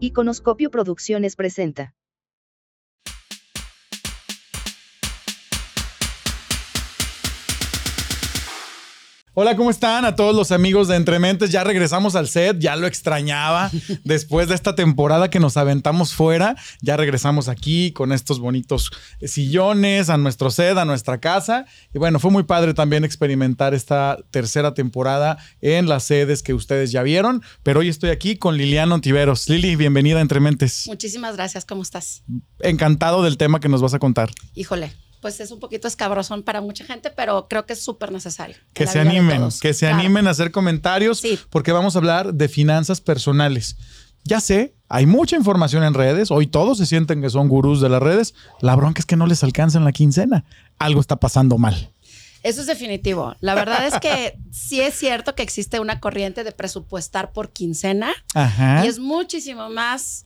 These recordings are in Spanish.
Iconoscopio Producciones presenta. Hola, ¿cómo están? A todos los amigos de Entrementes. Ya regresamos al set, ya lo extrañaba. Después de esta temporada que nos aventamos fuera, ya regresamos aquí con estos bonitos sillones a nuestro set, a nuestra casa. Y bueno, fue muy padre también experimentar esta tercera temporada en las sedes que ustedes ya vieron. Pero hoy estoy aquí con Liliana Ontiveros. Lili, bienvenida a Entrementes. Muchísimas gracias, ¿cómo estás? Encantado del tema que nos vas a contar. Híjole, pues es un poquito escabrosón para mucha gente, pero creo que es súper necesario. Que se animen, que se Claro. animen a hacer comentarios Sí. porque vamos a hablar de finanzas personales. Ya sé, hay mucha información en redes, hoy todos se sienten que son gurús de las redes, la bronca es que no les alcanza en la quincena. Algo está pasando mal. Eso es definitivo. La verdad es que sí es cierto que existe una corriente de presupuestar por quincena Ajá. y es muchísimo más,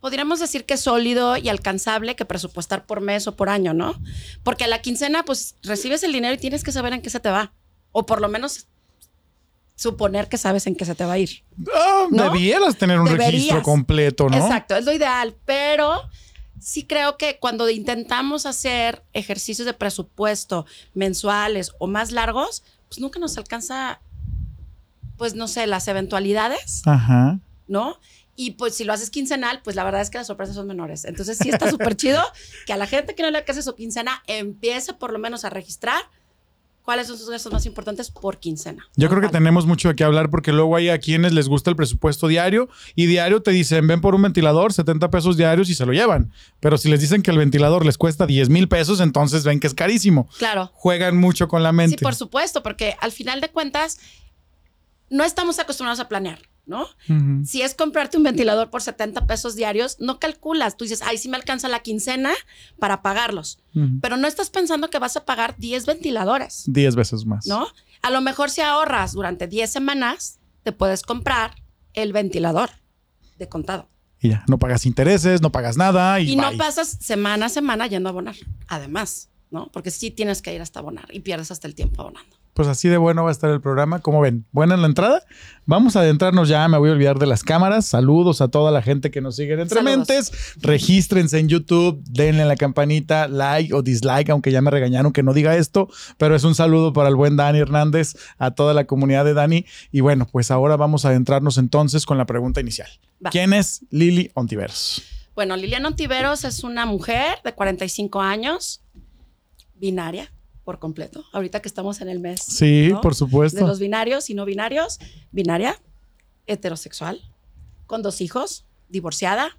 podríamos decir que sólido y alcanzable que presupuestar por mes o por año, ¿no? Porque a la quincena, pues recibes el dinero y tienes que saber en qué se te va. O por lo menos suponer que sabes en qué se te va a ir. ¿no? Debieras tener un Deberías. registro completo, ¿no? Exacto, es lo ideal, pero sí creo que cuando intentamos hacer ejercicios de presupuesto mensuales o más largos, pues nunca nos alcanza, pues no sé, las eventualidades, Ajá. ¿no? Y pues si lo haces quincenal, pues la verdad es que las sorpresas son menores. Entonces sí está súper chido que a la gente que no le alcance su quincena empiece por lo menos a registrar cuáles son sus gastos más importantes por quincena. Yo creo que tenemos mucho de qué hablar porque luego hay a quienes les gusta el presupuesto diario y diario te dicen ven por un ventilador, 70 pesos diarios y se lo llevan. Pero si les dicen que el ventilador les cuesta 10 mil pesos, entonces ven que es carísimo. Claro. Juegan mucho con la mente. Sí, por supuesto, porque al final de cuentas no estamos acostumbrados a planear, ¿no? Si es comprarte un ventilador por 70 pesos diarios, no calculas. Tú dices, ay, sí me alcanza la quincena para pagarlos. Pero no estás pensando que vas a pagar 10 ventiladores, 10 veces más. ¿no? A lo mejor si ahorras durante 10 semanas, te puedes comprar el ventilador de contado. Y ya, no pagas intereses, no pagas nada y, Y no pasas semana a semana yendo a abonar. Además, ¿no? Porque sí tienes que ir hasta abonar y pierdes hasta el tiempo abonando. Pues así de bueno va a estar el programa. Como ven, buena en la entrada. Vamos a adentrarnos ya, me voy a olvidar de las cámaras. Saludos a toda la gente que nos sigue en Entre Saludos. Mentes. Regístrense en YouTube, denle a la campanita, like o dislike, aunque ya me regañaron que no diga esto, pero es un saludo para el buen Dani Hernández, a toda la comunidad de Dani. Y bueno, pues ahora vamos a adentrarnos entonces con la pregunta inicial. Va. ¿Quién es Lili Ontiveros? Bueno, Liliana Ontiveros es una mujer de 45 años, binaria por completo. Ahorita que estamos en el mes Sí, ¿no? por de supuesto. los binarios y no binarios, binaria, heterosexual, con dos hijos, divorciada,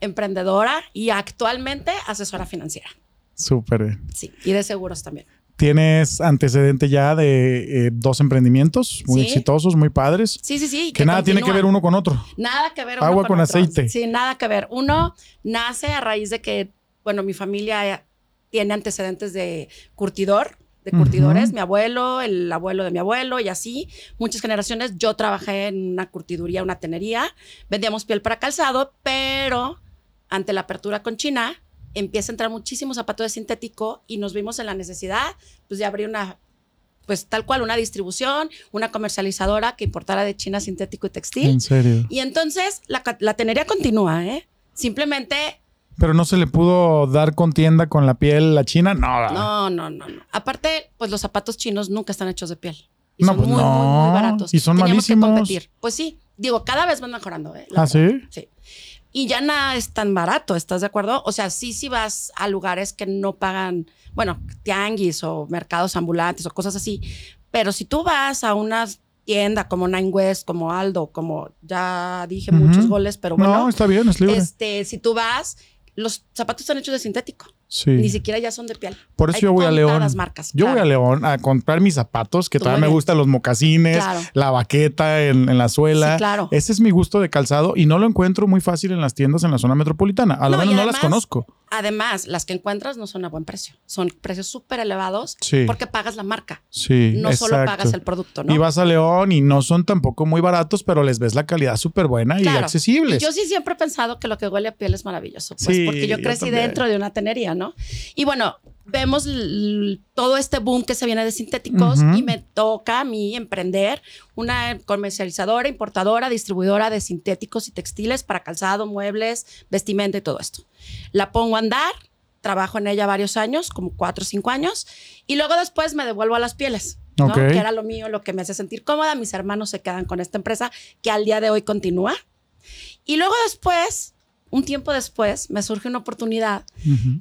emprendedora y actualmente asesora financiera. Súper bien. Sí, y de seguros también. Tienes antecedente ya de eh, dos emprendimientos muy Sí. exitosos, muy padres. Sí, sí, sí. Que, nada tiene que ver uno con otro. Nada que ver. uno Agua con otro. aceite. Sí, nada que ver. Uno nace a raíz de que, bueno, mi familia tiene antecedentes de curtidor, de curtidores. Mi abuelo, el abuelo de mi abuelo y así. Muchas generaciones. Yo trabajé en una curtiduría, una tenería. Vendíamos piel para calzado, pero ante la apertura con China empieza a entrar muchísimo zapato de sintético y nos vimos en la necesidad pues, de abrir una pues tal cual una distribución, una comercializadora que importara de China sintético y textil. En serio. Y entonces la, la tenería continúa, ¿eh? Simplemente, Pero no se le pudo dar contienda con la piel la china. No. no, no, no, no. Aparte, pues los zapatos chinos nunca están hechos de piel. Y No, son pues muy, muy, no. muy baratos. Y son Teníamos que malísimos. competir. Pues sí, digo, cada vez van mejorando, ¿eh? La ¿Ah, verdad. sí? Sí. Y ya nada es tan barato, ¿estás de acuerdo? O sea, sí, sí vas a lugares que no pagan, bueno, tianguis o mercados ambulantes o cosas así. Pero si tú vas a una tienda como Nine West, como Aldo, como ya dije muchos goles, pero bueno. no, está bien, es libre. Este, si tú vas, los zapatos están hechos de sintético. Sí. Ni siquiera ya son de piel. Por eso Hay yo voy a León. contadas marcas, Yo claro. voy a León a comprar mis zapatos, que Tú muy me gustan los mocasines, Claro. la baqueta en, en la suela. Sí, claro. Ese es mi gusto de calzado y no lo encuentro muy fácil en las tiendas en la zona metropolitana. A lo No, menos no las conozco. Además, las que encuentras no son a buen precio. Son precios súper elevados Sí. porque pagas la marca. Sí. No solo pagas el producto, ¿no? Y vas a León y no son tampoco muy baratos, pero les ves la calidad súper buena y Claro. Y yo sí siempre he pensado que lo que huele a piel es maravilloso, pues, Sí, porque yo crecí dentro de una tenería, ¿no? Y bueno, vemos todo este boom que se viene de sintéticos y me toca a mí emprender una comercializadora, importadora, distribuidora de sintéticos y textiles para calzado, muebles, vestimenta y todo esto. La pongo a andar, trabajo en ella varios años, como cuatro o cinco años, y luego después me devuelvo a las pieles. Que era lo mío, lo que me hace sentir cómoda. Mis hermanos se quedan con esta empresa que al día de hoy continúa. Y luego después, un tiempo después, me surge una oportunidad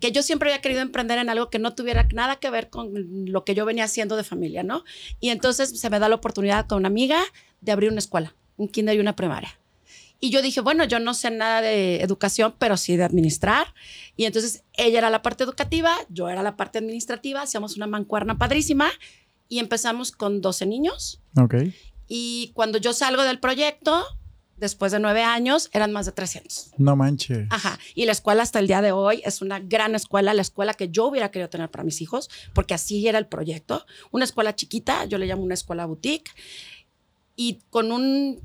que yo siempre había querido emprender en algo que no tuviera nada que ver con lo que yo venía haciendo de familia, ¿no? Y entonces se me da la oportunidad con una amiga de abrir una escuela, un kinder y una primaria. Y yo dije, bueno, yo no sé nada de educación, pero sí de administrar. Y entonces ella era la parte educativa, yo era la parte administrativa, hacíamos una mancuerna padrísima y empezamos con 12 niños. Ok. Y cuando yo salgo del proyecto, después de nueve años, eran más de 300. No manches. Ajá. Y la escuela hasta el día de hoy es una gran escuela, la escuela que yo hubiera querido tener para mis hijos, porque así era el proyecto. Una escuela chiquita, yo le llamo una escuela boutique, y con un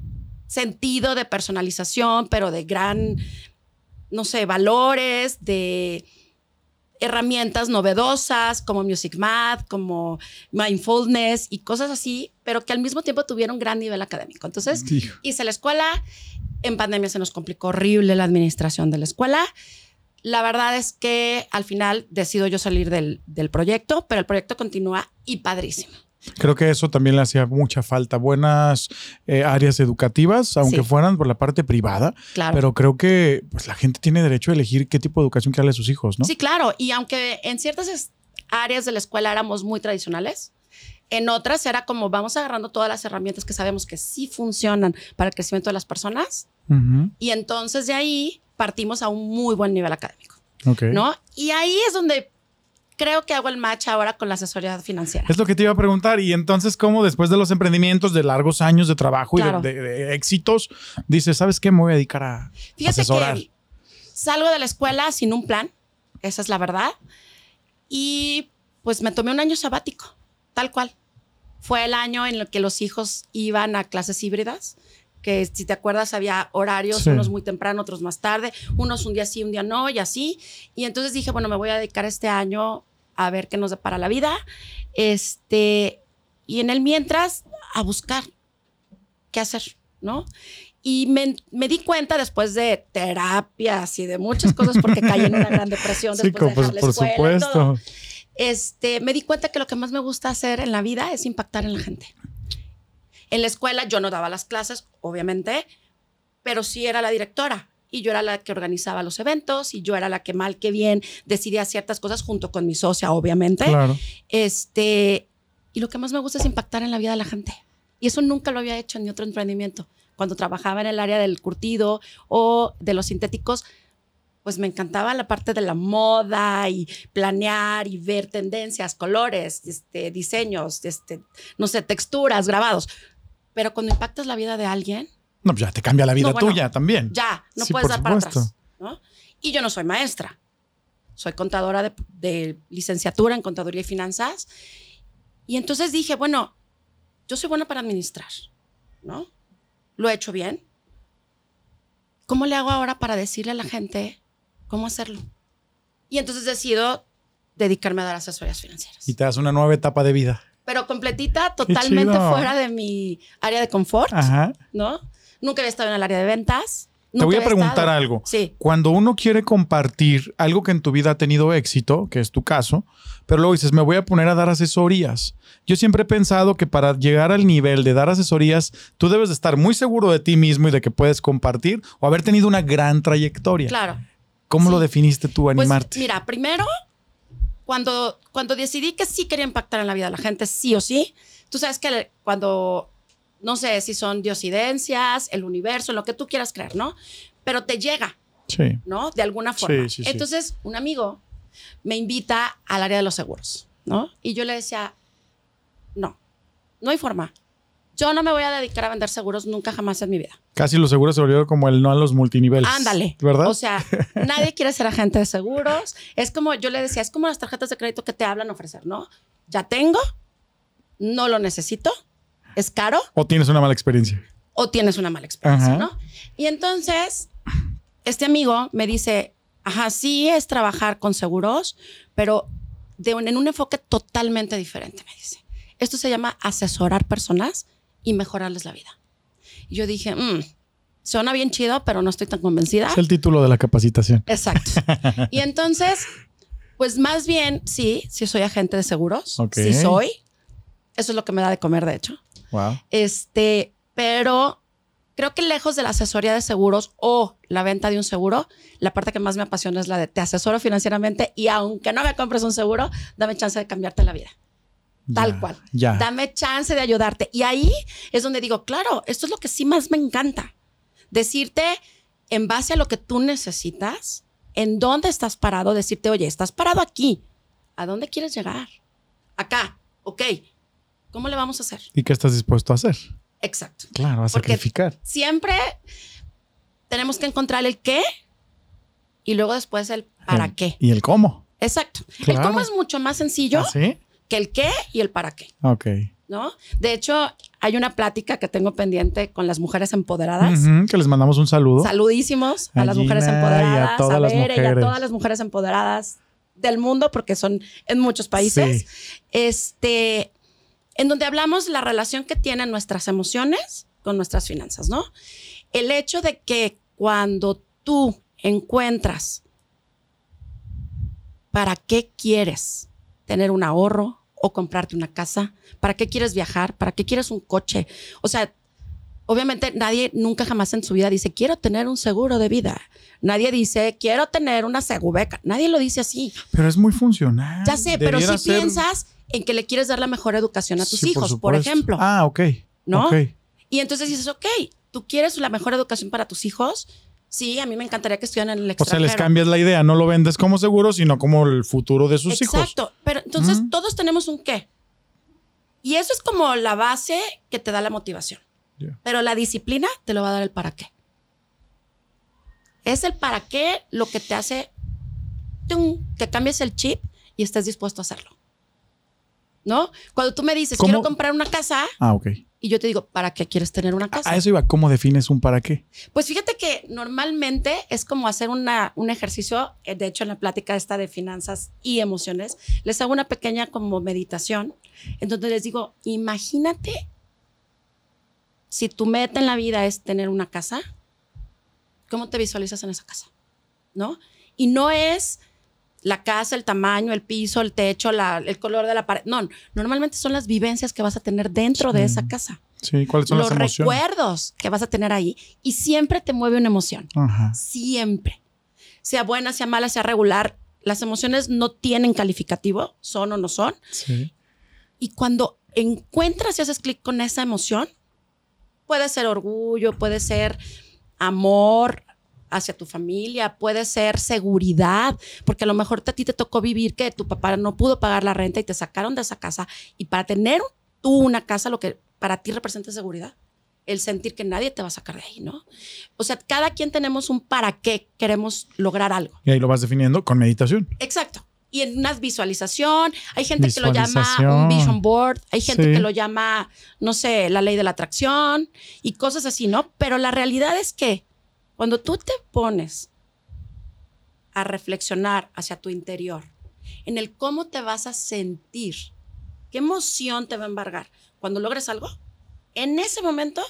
sentido de personalización, pero de gran, no sé, valores, de herramientas novedosas como Music Math, como Mindfulness y cosas así, pero que al mismo tiempo tuvieron gran nivel académico. Entonces, hice la escuela. En pandemia se nos complicó horrible la administración de la escuela. La verdad es que al final decido yo salir del, del proyecto, pero el proyecto continúa y padrísimo. Creo que eso también le hacía mucha falta. Buenas eh, áreas educativas, aunque Sí. fueran por la parte privada, Claro. pero creo que pues, la gente tiene derecho a elegir qué tipo de educación quiere darle a sus hijos, ¿no? Sí, claro. Y aunque en ciertas áreas de la escuela éramos muy tradicionales, en otras era como vamos agarrando todas las herramientas que sabemos que sí funcionan para el crecimiento de las personas y entonces de ahí partimos a un muy buen nivel académico, Ok. ¿no? Y ahí es donde creo que hago el match ahora con la asesoría financiera. Es lo que te iba a preguntar. Y entonces, ¿cómo después de los emprendimientos, de largos años de trabajo Claro. y de, de- de éxitos, dices, ¿sabes qué? Me voy a dedicar a Fíjate asesorar. que salgo de la escuela sin un plan, esa es la verdad, y pues me tomé un año sabático, tal cual. Fue el año en el que los hijos iban a clases híbridas, que si te acuerdas había horarios, Sí. unos muy temprano, otros más tarde, unos un día sí, un día no, y así. Y entonces dije, bueno, me voy a dedicar este año a ver qué nos depara la vida. Este, y en el mientras, a buscar qué hacer, ¿no? Y me, me di cuenta después de terapias y de muchas cosas, porque caí en una gran depresión Sí, después de dejar la por escuela y todo. supuesto. Este, me di cuenta que lo que más me gusta hacer en la vida es impactar en la gente. En la escuela yo no daba las clases, obviamente, pero sí era la directora y yo era la que organizaba los eventos y yo era la que mal que bien decidía ciertas cosas junto con mi socia, obviamente. Claro. Este, y lo que más me gusta es impactar en la vida de la gente. Y eso nunca lo había hecho en mi otro emprendimiento. Cuando trabajaba en el área del curtido o de los sintéticos, pues me encantaba la parte de la moda y planear y ver tendencias, colores, este, diseños, este, no sé, texturas, grabados. Pero cuando impactas la vida de alguien, No, pues ya te cambia la vida No, bueno, tuya también. ya, no Sí, puedes dar para atrás. ¿no? Y yo no soy maestra. Soy contadora de, de licenciatura en contaduría y finanzas. Y entonces dije, bueno, yo soy buena para administrar, ¿no? Lo he hecho bien. ¿Cómo le hago ahora para decirle a la gente cómo hacerlo? Y entonces decido dedicarme a dar asesorías financieras. Y te das una nueva etapa de vida. Pero completita, totalmente fuera de mi área de confort, Ajá. ¿no? Nunca había estado en el área de ventas. Te voy a preguntar estado- algo. Sí. Cuando uno quiere compartir algo que en tu vida ha tenido éxito, que es tu caso, pero luego dices, me voy a poner a dar asesorías. Yo siempre he pensado que para llegar al nivel de dar asesorías, tú debes de estar muy seguro de ti mismo y de que puedes compartir o haber tenido una gran trayectoria. Claro. ¿Cómo Sí. lo definiste tú, Pues animarte? mira, primero, cuando, cuando decidí que sí quería impactar en la vida de la gente, sí o sí, tú sabes que cuando, no sé si son diosidencias, el universo, lo que tú quieras creer, ¿no? Pero te llega, sí. ¿no? De alguna forma. Sí, sí, sí. Entonces, un amigo me invita al área de los seguros, ¿no? Y yo le decía, no, no hay forma. Yo no me voy a dedicar a vender seguros nunca jamás en mi vida. Casi lo seguro se volvió como el no a los multiniveles. Ándale. ¿Verdad? O sea, nadie quiere ser agente de seguros. Es como, yo le decía, es como las tarjetas de crédito que te hablan ofrecer, ¿no? Ya tengo, no lo necesito, es caro ¿O tienes una mala experiencia? o tienes una mala experiencia, Ajá. ¿no? Y entonces, este amigo me dice, ajá, sí es trabajar con seguros, pero de un- en un enfoque totalmente diferente, me dice. Esto se llama asesorar personas y mejorarles la vida. Y yo dije, "Mm, suena bien chido, pero no estoy tan convencida. Es el título de la capacitación. Exacto. y entonces, pues más bien, sí, sí soy agente de seguros. Ok. Sí soy. Eso es lo que me da de comer, de hecho. Wow. Este, pero creo que lejos de la asesoría de seguros o la venta de un seguro, la parte que más me apasiona es la de te asesoro financieramente y aunque no me compres un seguro, dame chance de cambiarte la vida. Tal Ya, cual. Ya. Dame chance de ayudarte. Y ahí es donde digo, claro, esto es lo que sí más me encanta. Decirte en base a lo que tú necesitas, en dónde estás parado, decirte, oye, estás parado aquí. ¿A dónde quieres llegar? Acá. Ok. ¿Cómo le vamos a hacer? ¿Y qué estás dispuesto a hacer? Exacto. Claro, a Porque- sacrificar. Siempre tenemos que encontrar el qué y luego después el para El- qué. ¿Y el cómo? Exacto. Claro. El cómo es mucho más sencillo ¿Ah, sí? Que el qué y el para qué. Ok. ¿no? De hecho, hay una plática que tengo pendiente con las mujeres empoderadas. Que les mandamos un saludo. Saludísimos a, A las mujeres Gina y a empoderadas, todas las Bere y a mujeres. todas las mujeres empoderadas del mundo, porque son en muchos países. Sí. Este, en donde hablamos de la relación que tienen nuestras emociones con nuestras finanzas, ¿no? El hecho de que cuando tú encuentras para qué quieres tener un ahorro o comprarte una casa, para qué quieres viajar, para qué quieres un coche. O sea, obviamente nadie nunca jamás en su vida dice, quiero tener un seguro de vida. Nadie dice, quiero tener una segubeca. Nadie lo dice así. Pero es muy funcional. Ya sé, pero si ser- piensas en que le quieres dar la mejor educación a tus Sí, hijos, por, ejemplo. Ah, ok. ¿No? Ok. Y entonces dices, ok, tú quieres la mejor educación para tus hijos. Sí, a mí me encantaría que estuvieran en el O sea, extranjero. les cambias la idea. No lo vendes como seguro, sino como el futuro de sus hijos. Exacto. Pero entonces Mm. todos tenemos un qué. Y eso es como la base que te da la motivación. Pero la disciplina te lo va a dar el para qué. Es el para qué lo que te hace ¡tum! que cambies el chip y estés dispuesto a hacerlo. ¿No? Cuando tú me dices, ¿Cómo? quiero comprar una casa, Ah, ok. y yo te digo, ¿para qué quieres tener una casa? A eso iba. ¿Cómo defines un para qué? Pues fíjate que normalmente es como hacer una, un ejercicio, eh, de hecho en la plática esta de finanzas y emociones, les hago una pequeña como meditación, en donde les digo, imagínate si tu meta en la vida es tener una casa, ¿cómo te visualizas en esa casa? ¿No? Y no es la casa, el tamaño, el piso, el techo, la- el color de la pared. No, normalmente son las vivencias que vas a tener dentro de esa casa Sí, ¿cuáles son los las emociones? recuerdos que vas a tener ahí y siempre te mueve una emoción. Ajá. Siempre. Sea buena, sea mala, sea regular. Las emociones no tienen calificativo, son o no son. Sí. Y cuando encuentras y haces clic con esa emoción, puede ser orgullo, puede ser amor hacia tu familia, puede ser seguridad, porque a lo mejor a ti te tocó vivir que tu papá no pudo pagar la renta y te sacaron de esa casa. Y para tener tú una casa, lo que para ti representa seguridad, el sentir que nadie te va a sacar de ahí, ¿no? O sea, cada quien tenemos un para qué queremos lograr algo. Y ahí lo vas definiendo con meditación. Exacto. Y en una visualización, hay gente que lo llama un vision board, hay gente Sí. que lo llama, no sé, la ley de la atracción y cosas así, ¿no? Pero la realidad es que cuando tú te pones a reflexionar hacia tu interior, en el cómo te vas a sentir, qué emoción te va a embargar cuando logres algo, en ese momento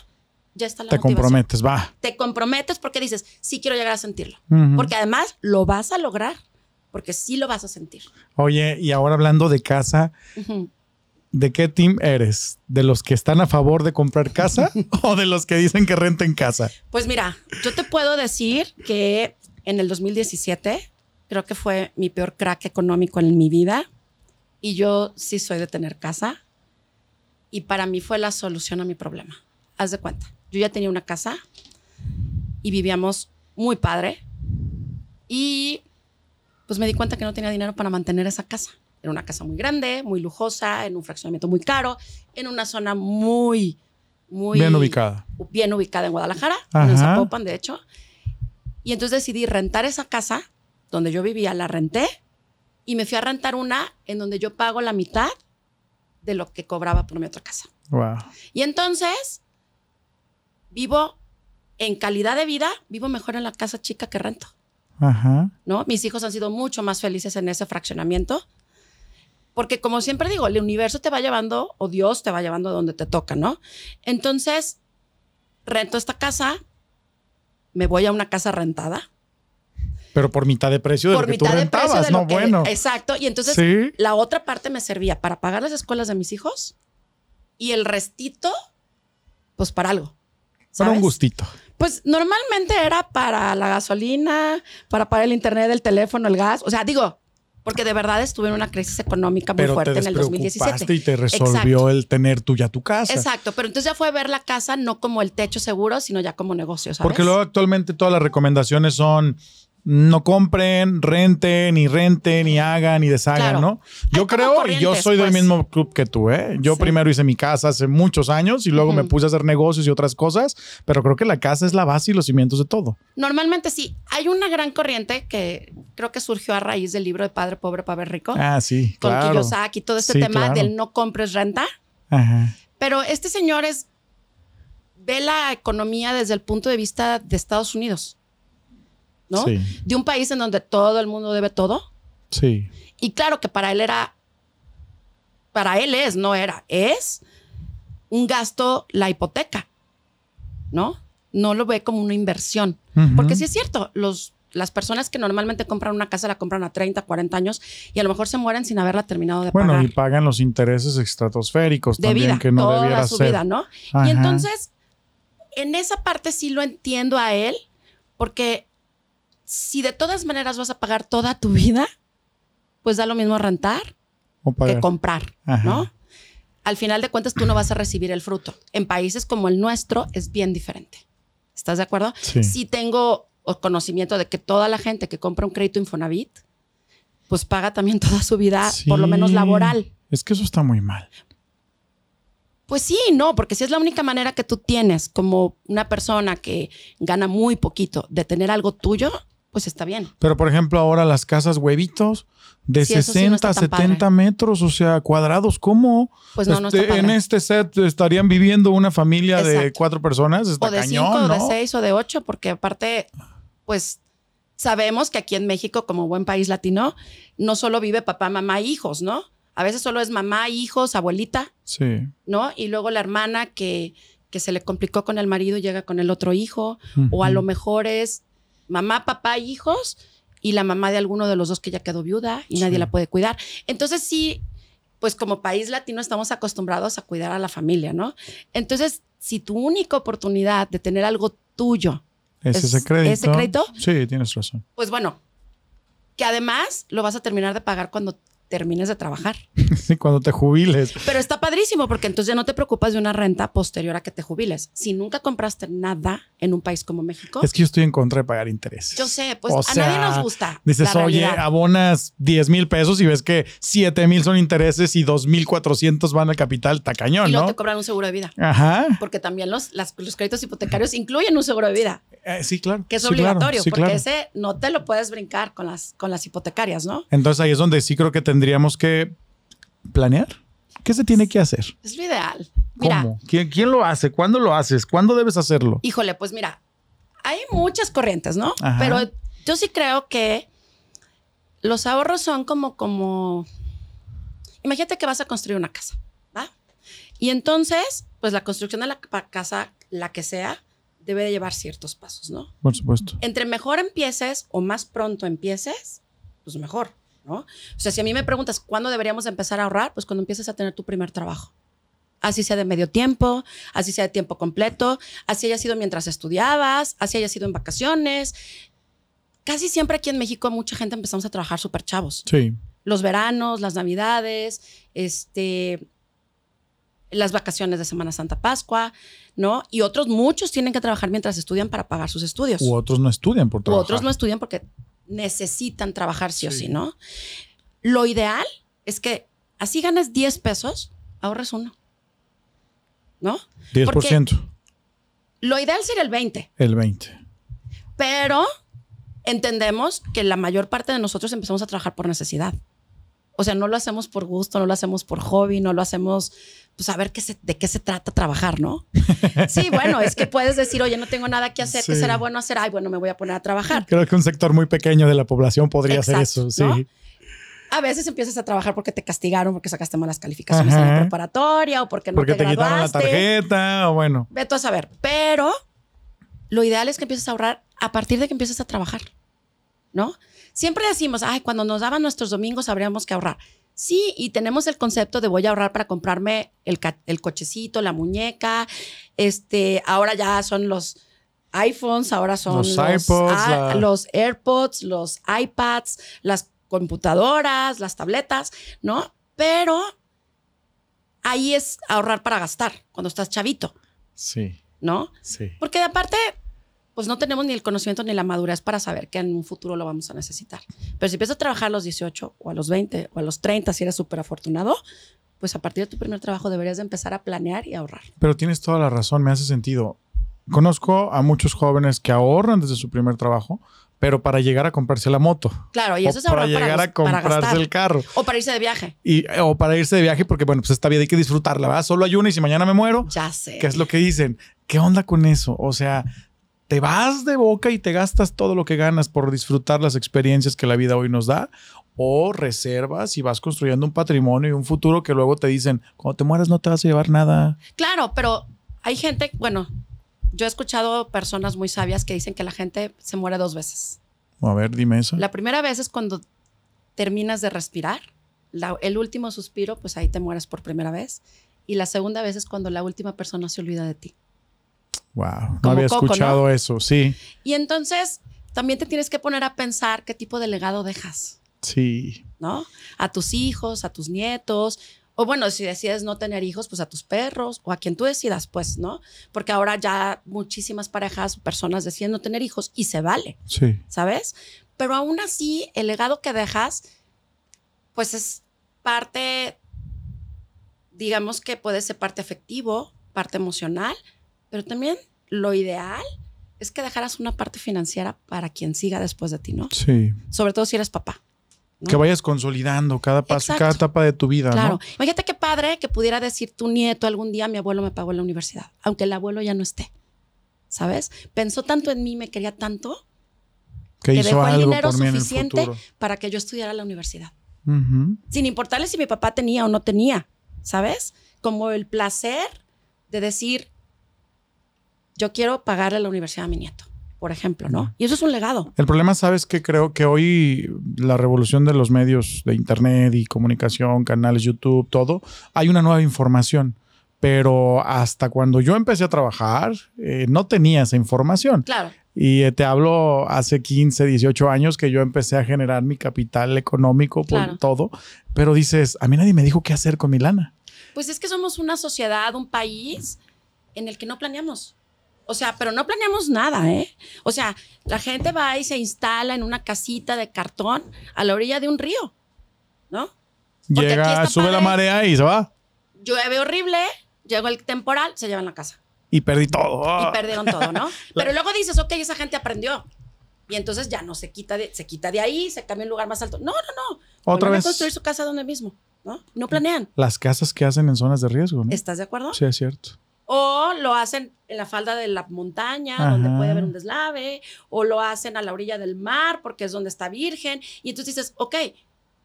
ya está la Te motivación. comprometes, va. Te comprometes porque dices, sí quiero llegar a sentirlo. Porque además lo vas a lograr, porque sí lo vas a sentir. Oye, y ahora hablando de casa. ¿De qué team eres? ¿De los que están a favor de comprar casa o de los que dicen que renten casa? Pues mira, yo te puedo decir que en el 2017 creo que fue mi peor crack económico en mi vida y yo sí soy de tener casa y para mí fue la solución a mi problema. Haz de cuenta, yo ya tenía una casa y vivíamos muy padre y pues me di cuenta que no tenía dinero para mantener esa casa. Era una casa muy grande, muy lujosa, en un fraccionamiento muy caro, en una zona muy, muy Bien ubicada. bien ubicada en Guadalajara, Ajá. en Zapopan, de hecho. Y entonces decidí rentar esa casa donde yo vivía, la renté y me fui a rentar una en donde yo pago la mitad de lo que cobraba por mi otra casa. Wow. Y entonces vivo en calidad de vida, vivo mejor en la casa chica que rento, Ajá. ¿no? Mis hijos han sido mucho más felices en ese fraccionamiento. Porque como siempre digo, el universo te va llevando o Dios te va llevando a donde te toca, ¿no? Entonces, rento esta casa, me voy a una casa rentada. Pero por mitad de precio de por lo que mitad tú de precio rentabas, de lo no que- bueno. Exacto. Y entonces Sí. la otra parte me servía para pagar las escuelas de mis hijos y el restito, pues para algo. Para un gustito. Pues normalmente era para la gasolina, para pagar el internet, el teléfono, el gas. O sea, digo, porque de verdad estuve en una crisis económica muy Pero te fuerte en el despreocupaste 2017. y te resolvió Exacto. el tener tú ya tu casa. Exacto, pero entonces ya fue ver la casa no como el techo seguro, sino ya como negocio, ¿sabes? Porque luego actualmente todas las recomendaciones son no compren, renten, y renten, y hagan, y deshagan, Claro. ¿no? Yo Hay creo, y yo soy del pues. mismo club que tú, ¿eh? Yo Sí. primero hice mi casa hace muchos años y luego me puse a hacer negocios y otras cosas, pero creo que la casa es la base y los cimientos de todo. Normalmente sí. Hay una gran corriente que creo que surgió a raíz del libro de Padre Pobre, Padre Rico, Ah, sí, con claro. Kiyosaki, todo este Sí, tema claro. del no compres renta. Ajá. Pero este señor es, ve la economía desde el punto de vista de Estados Unidos, ¿no? Sí, De un país en donde todo el mundo debe todo. sí. Y claro que para él era, para él es, no era, es un gasto la hipoteca, ¿no? No lo ve como una inversión. Porque sí es cierto, los, las personas que normalmente compran una casa la compran a 30, 40 años y a lo mejor se mueren sin haberla terminado de Bueno, pagar. y pagan los intereses estratosféricos de también vida, que no toda debiera su ser. vida, ¿no? Ajá. Y entonces, en esa parte sí lo entiendo a él, porque si de todas maneras vas a pagar toda tu vida, pues da lo mismo rentar O que comprar, Ajá. ¿no? Al final de cuentas, tú no vas a recibir el fruto. En países como el nuestro es bien diferente. ¿Estás de acuerdo? Sí. tengo o conocimiento de que toda la gente que compra un crédito Infonavit, pues paga también toda su vida, por lo menos laboral. Es que eso está muy mal. Pues sí, no, porque si es la única manera que tú tienes como una persona que gana muy poquito de tener algo tuyo, pues está bien. Pero, por ejemplo, ahora las casas huevitos de Sí, eso sí no 60, está tan 70 metros, o sea, cuadrados, ¿cómo? Pues no, no Este, está padre. En este set estarían viviendo una familia de cuatro personas. Está o de cañón, cinco, o de ¿no? seis, o de ocho, porque aparte, pues sabemos que aquí en México, como buen país latino, no solo vive papá, mamá, hijos, ¿no? A veces solo es mamá, hijos, abuelita, Sí. ¿no? Y luego la hermana que, que se le complicó con el marido llega con el otro hijo, o a lo mejor es mamá, papá, hijos y la mamá de alguno de los dos que ya quedó viuda y nadie la puede cuidar. Entonces sí, pues como país latino estamos acostumbrados a cuidar a la familia, ¿no? Entonces, si tu única oportunidad de tener algo tuyo, ¿Es, es- ese crédito? ese crédito? Sí, tienes razón. pues bueno, que además lo vas a terminar de pagar cuando termines de trabajar. Sí, cuando te jubiles. Pero está padrísimo porque entonces ya no te preocupas de una renta posterior a que te jubiles. Si nunca compraste nada en un país como México, Es que yo estoy en contra de pagar intereses. yo sé, pues O a sea, nadie nos gusta. Dices, oye, abonas 10 mil pesos y ves que 7 mil son intereses y 2 mil 400 van al capital. Está cañón, y luego ¿no? te cobran un seguro de vida. Ajá. Porque también los, las- los créditos hipotecarios incluyen un seguro de vida, Eh, sí, claro. que es Sí, claro. obligatorio, Sí, porque claro. ese no te lo puedes brincar con las, con las hipotecarias, ¿no? Entonces ahí es donde sí creo que tendríamos que planear. ¿Qué se tiene que hacer? Es lo ideal. Mira, ¿Cómo? ¿Quién, quién lo hace? ¿Cuándo lo haces? ¿Cuándo debes hacerlo? híjole, pues mira, hay muchas corrientes, ¿no? Ajá. Pero yo sí creo que los ahorros son como, como, imagínate que vas a construir una casa, ¿va? Y entonces, pues la construcción de la casa, la que sea, debe de llevar ciertos pasos, ¿no? Por supuesto. Entre mejor empieces o más pronto empieces, pues mejor, ¿no? O sea, si a mí me preguntas cuándo deberíamos empezar a ahorrar, pues cuando empieces a tener tu primer trabajo. Así sea de medio tiempo, así sea de tiempo completo, así haya sido mientras estudiabas, así haya sido en vacaciones. Casi siempre aquí en México mucha gente empezamos a trabajar súper chavos. Sí. Los veranos, las navidades, este, las vacaciones de Semana Santa, Pascua, ¿no? Y otros muchos tienen que trabajar mientras estudian para pagar sus estudios. U otros no estudian por U trabajar. otros no estudian porque necesitan trabajar sí, o Sí. sí, ¿no? Lo ideal es que así ganes 10 pesos, ahorres uno. ¿No? 10%. Lo ideal sería el 20, El 20. pero entendemos que la mayor parte de nosotros empezamos a trabajar por necesidad. O sea, no lo hacemos por gusto, no lo hacemos por hobby, no lo hacemos, pues a ver qué se- de qué se trata trabajar, ¿no? Sí, bueno, es que puedes decir, oye, no tengo nada que hacer, ¿qué Sí. será bueno hacer? Ay, bueno, me voy a poner a trabajar. Creo que un sector muy pequeño de la población podría hacer eso. Sí. A veces empiezas a trabajar porque te castigaron, porque sacaste malas calificaciones en la preparatoria o porque no Porque te, te, quitaron la tarjeta o bueno. Ve tú a saber. Pero lo ideal es que empieces a ahorrar a partir de que empieces a trabajar, ¿no? Siempre decimos, ay, cuando nos daban nuestros domingos habríamos que ahorrar. Sí, y tenemos el concepto de voy a ahorrar para comprarme el, cochecito, la muñeca. Este, ahora ya son los iPhones, ahora son Los los, iPods, la- los AirPods, los iPads, las computadoras, las tabletas, ¿no? Pero ahí es ahorrar para gastar cuando estás chavito, Sí, ¿no? sí. Porque aparte, pues no tenemos ni el conocimiento ni la madurez para saber que en un futuro lo vamos a necesitar. Pero si empiezas a trabajar a los 18 o a los 20 o a los 30, si eres súper afortunado, pues a partir de tu primer trabajo deberías de empezar a planear y ahorrar. Pero tienes toda la razón, me hace sentido. Conozco a muchos jóvenes que ahorran desde su primer trabajo, pero para llegar a comprarse la moto. Claro, y eso o es para ahorrar llegar para, a gas- para comprarse el carro. O para irse de viaje. Y, o para irse de viaje, porque bueno, pues esta vida hay que disfrutarla, ¿verdad? Solo hay una y si mañana me muero, Ya sé. ¿qué es lo que dicen? ¿Qué onda con eso? O sea, te vas de boca y te gastas todo lo que ganas por disfrutar las experiencias que la vida hoy nos da, o reservas y vas construyendo un patrimonio y un futuro que luego te dicen, cuando te mueras no te vas a llevar nada. Claro, pero hay gente, bueno, yo he escuchado personas muy sabias que dicen que la gente se muere dos veces. A ver, dime eso. La primera vez es cuando terminas de respirar. La- el último suspiro, pues ahí te mueres por primera vez. Y la segunda vez es cuando la última persona se olvida de ti. Wow, no había Coco, escuchado eso. Sí, Y entonces también te tienes que poner a pensar qué tipo de legado dejas, sí. ¿no? A tus hijos, a tus nietos. O bueno, si decides no tener hijos, pues a tus perros o a quien tú decidas, pues, ¿no? Porque ahora ya muchísimas parejas, personas deciden no tener hijos y se vale. Sí. ¿sabes? Pero aún así, el legado que dejas, pues es parte, digamos que puede ser parte afectivo, parte emocional, pero también lo ideal es que dejaras una parte financiera para quien siga después de ti, ¿no? Sí. Sobre todo si eres papá. ¿no? Que vayas consolidando cada paso, Exacto. cada etapa de tu vida, Claro. ¿no? Imagínate qué padre que pudiera decir tu nieto algún día, mi abuelo me pagó la universidad, aunque el abuelo ya no esté. ¿Sabes? Pensó tanto en mí, me quería tanto, Que que hizo dejó el dinero por mí en el suficiente para que yo estudiara la universidad. Sin importarle si mi papá tenía o no tenía, ¿sabes? Como el placer de decir, yo quiero pagarle la universidad a mi nieto, por ejemplo, ¿no? Y eso es un legado. El problema, sabes que creo que hoy la revolución de los medios de internet y comunicación, canales YouTube, todo, hay una nueva información. Pero hasta cuando yo empecé a trabajar, eh, no tenía esa información. Claro, Y eh, te hablo hace 15, 18 años que yo empecé a generar mi capital económico por Claro. todo. Pero dices, a mí nadie me dijo qué hacer con mi lana. pues es que somos una sociedad, un país en el que no planeamos. O sea, pero no planeamos nada, ¿eh? O sea, la gente va y se instala en una casita de cartón a la orilla de un río, ¿no? Porque Llega, sube la marea y se va. Llueve horrible, llegó el temporal, se llevan la casa. Y perdí todo. y perdieron todo, ¿no? Pero luego dices, ok, esa gente aprendió. Y entonces ya no se quita de, se quita de ahí, se cambia a un lugar más alto. No, no, no. Otra Vuelven a vez. construir su casa donde mismo, ¿no? No planean. Las casas que hacen en zonas de riesgo, ¿no? ¿Estás de acuerdo? Sí, es cierto. O lo hacen en la falda de la montaña, Ajá. donde puede haber un deslave, o lo hacen a la orilla del mar, porque es donde está virgen. Y entonces dices, ok,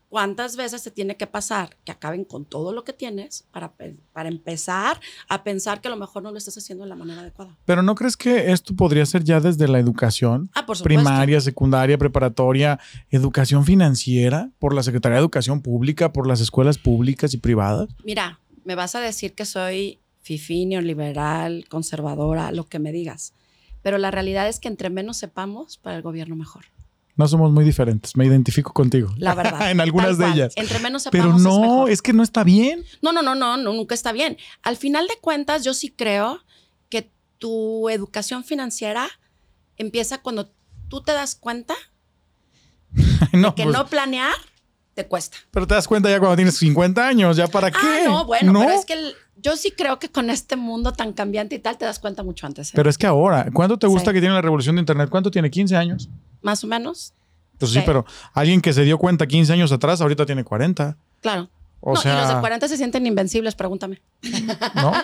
¿cuántas veces te tiene que pasar que acaben con todo lo que tienes para, para empezar a pensar que a lo mejor no lo estás haciendo de la manera adecuada? Pero ¿no crees que esto podría ser ya desde la educación? Ah, por supuesto. Primaria, secundaria, preparatoria, educación financiera, por la Secretaría de Educación Pública, por las escuelas públicas y privadas. Mira, me vas a decir que soy fifí, neoliberal, conservadora, lo que me digas. Pero la realidad es que entre menos sepamos, para el gobierno mejor. No somos muy diferentes, me identifico contigo. La verdad. en algunas de ellas. Entre menos Pero sepamos, es no, mejor. es que no está bien. No, no, no, no, no, nunca está bien. Al final de cuentas, yo sí creo que tu educación financiera empieza cuando tú te das cuenta no, que pues, no planear te cuesta. Pero te das cuenta ya cuando tienes 50 años, ¿ya para qué? Ah, no, bueno, pero es que el- yo sí creo que con este mundo tan cambiante y tal te das cuenta mucho antes. ¿eh? Pero es que ahora, ¿cuánto te gusta Sí. que tiene la revolución de Internet? ¿Cuánto tiene? ¿15 años? Más o menos, Pues sí, Sí. pero alguien que se dio cuenta 15 años atrás, ahorita tiene 40. claro. O no, sea, y los de 40 se sienten invencibles, pregúntame. ¿no?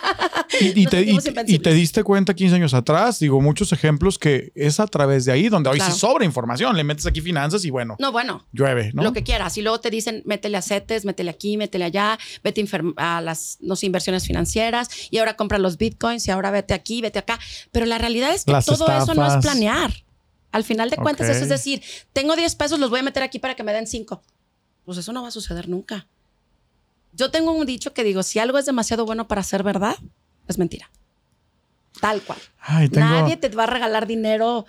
Y, te, y- sentimos y invencibles. te diste cuenta 15 años atrás, digo, muchos ejemplos que es a través de ahí donde hoy Claro. sí sobra información. Le metes aquí finanzas y bueno, No, bueno, llueve, ¿no? lo que quieras. Y luego te dicen, métele a CETES, métele aquí, métele allá, vete a las no sé, inversiones financieras y ahora compra los bitcoins y ahora vete aquí, vete acá. Pero la realidad es que Las todo eso no es planear. Al final de cuentas, eso es decir, tengo 10 pesos, los voy a meter aquí para que me den 5. Pues eso no va a suceder nunca. Yo tengo un dicho que digo, si algo es demasiado bueno para ser verdad, es mentira. Tal cual. Ay, tengo, Nadie te va a regalar dinero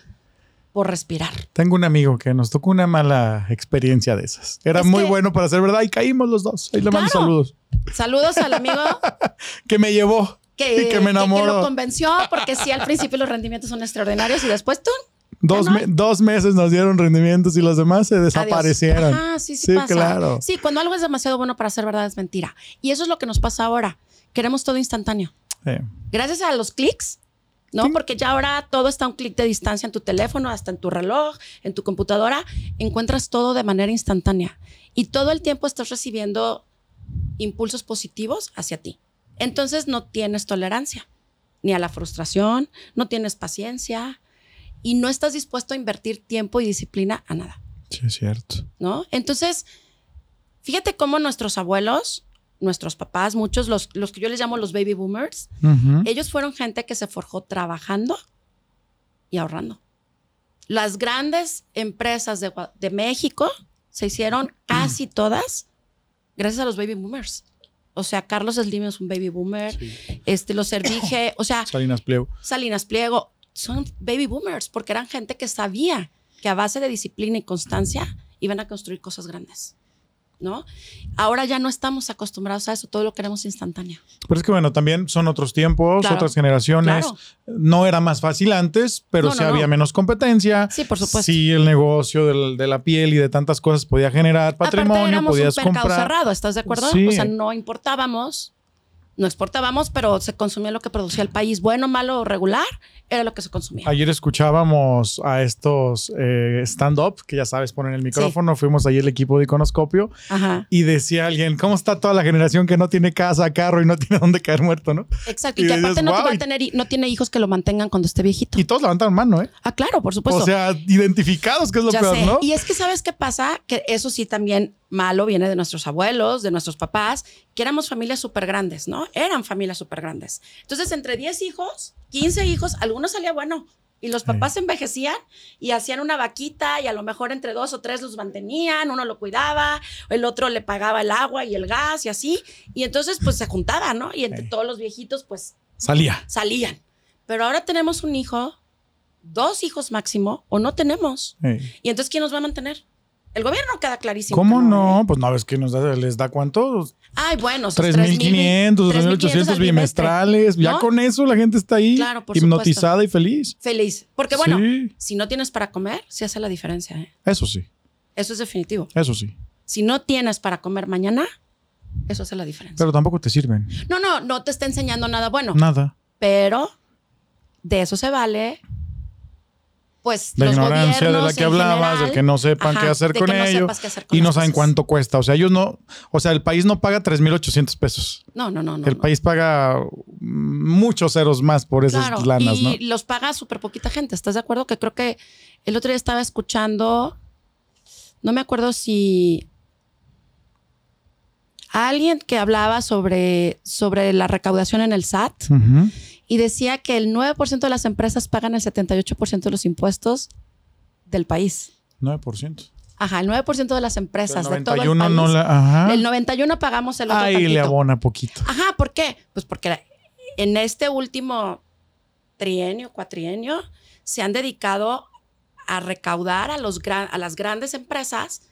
por respirar. tengo un amigo que nos tocó una mala experiencia de esas. Era Es muy que- bueno para ser verdad y caímos los dos. Ahí le mando Claro. saludos. Saludos al amigo Que me llevó que, y que me enamoró. lo convenció, porque sí, al principio los rendimientos son extraordinarios y después tú. Dos, me- dos meses nos dieron rendimientos y los demás se desaparecieron. Ajá, sí, sí, Sí, pasa. claro. Sí, cuando algo es demasiado bueno para ser verdad es mentira. Y eso es lo que nos pasa ahora. Queremos todo instantáneo. Sí. Gracias a los clics, ¿no? Sí. Porque ya ahora todo está a un clic de distancia en tu teléfono, hasta en tu reloj, en tu computadora. Encuentras todo de manera instantánea. Y todo el tiempo estás recibiendo impulsos positivos hacia ti. Entonces no tienes tolerancia ni a la frustración, no tienes paciencia y no estás dispuesto a invertir tiempo y disciplina a nada. Sí, es cierto. ¿no? Entonces, fíjate cómo nuestros abuelos, nuestros papás, muchos, los, los que yo les llamo los baby boomers, ellos fueron gente que se forjó trabajando y ahorrando. Las grandes empresas de, de México se hicieron casi todas gracias a los baby boomers. O sea, Carlos Slim es un baby boomer, este, los Servige, o sea, Salinas Pliego. Salinas Pliego, son baby boomers porque eran gente que sabía que a base de disciplina y constancia iban a construir cosas grandes. ¿No? Ahora ya no estamos acostumbrados a eso, todo lo queremos instantáneo. Pero es que bueno, también son otros tiempos, Claro, otras generaciones. claro. No era más fácil antes, pero No, sí no, había no. menos competencia. Sí, por supuesto. Sí, el negocio del- de la piel y de tantas cosas podía generar Aparte patrimonio, éramos podías un comprar. cerrado, ¿estás de acuerdo? Sí. O sea, no importábamos, no exportábamos, pero se consumía lo que producía el país, bueno, malo o regular, era lo que se consumía. Ayer escuchábamos a estos eh, stand-up, que ya sabes, ponen el micrófono. Fuimos ahí el equipo de Iconoscopio Ajá. y decía alguien, ¿cómo está toda la generación que no tiene casa, carro y no tiene dónde caer muerto, no? Exacto. Y Y que dices, aparte no, te va a tener, no tiene hijos que lo mantengan cuando esté viejito. Y todos levantaron mano, ¿eh? ah, claro, por supuesto. O sea, identificados, que es lo Ya peor, sé. ¿no? Y es que sabes qué pasa, que eso sí también malo viene de nuestros abuelos, de nuestros papás, que éramos familias súper grandes, ¿no? Eran familias súper grandes. Entonces, entre 10 hijos, 15 hijos, algunos salía bueno. Y los papás envejecían y hacían una vaquita y a lo mejor entre dos o tres los mantenían, uno lo cuidaba, el otro le pagaba el agua y el gas y así. Y entonces pues se juntaba, ¿no? Y entre Sí. todos los viejitos pues Salía. salían. Pero ahora tenemos un hijo, dos hijos máximo, o no tenemos. Y entonces, ¿quién nos va a mantener? El gobierno queda clarísimo. ¿Cómo no? ¿eh? Pues no, ves que nos da, les da cuánto? Ay, bueno, sus 3.500, 3.500 3.800 al bimestrales. Ya con eso la gente está ahí Claro, por hipnotizada y feliz. Feliz. Porque bueno, Sí, si no tienes para comer, sí hace la diferencia. ¿eh? eso sí, Eso es definitivo. eso sí. Si no tienes para comer mañana, eso hace la diferencia. Pero tampoco te sirven. no, no, no te está enseñando nada bueno. Nada. Pero de eso se vale. Pues La los ignorancia de la que hablabas, general, de que no sepan ajá, qué hacer con no ello. Y no saben cuánto cuesta. O sea, ellos no, o sea, el país no paga 3.800 pesos. No, no, no. no el no. país paga muchos ceros más por esas Claro, lanas, y ¿no? los paga súper poquita gente. ¿Estás de acuerdo? Que creo que el otro día estaba escuchando, no me acuerdo si alguien que hablaba sobre, sobre la recaudación en el SAT. Y decía que el 9% de las empresas pagan el 78% de los impuestos del país. 9%. Ajá, el 9% de las empresas El de todo el 91 país. no la. Ajá. El 91 pagamos el otro Ahí le abona poquito. Ajá, ¿por qué? Pues porque en este último trienio, cuatrienio, se han dedicado a recaudar a, los gran- a las grandes empresas,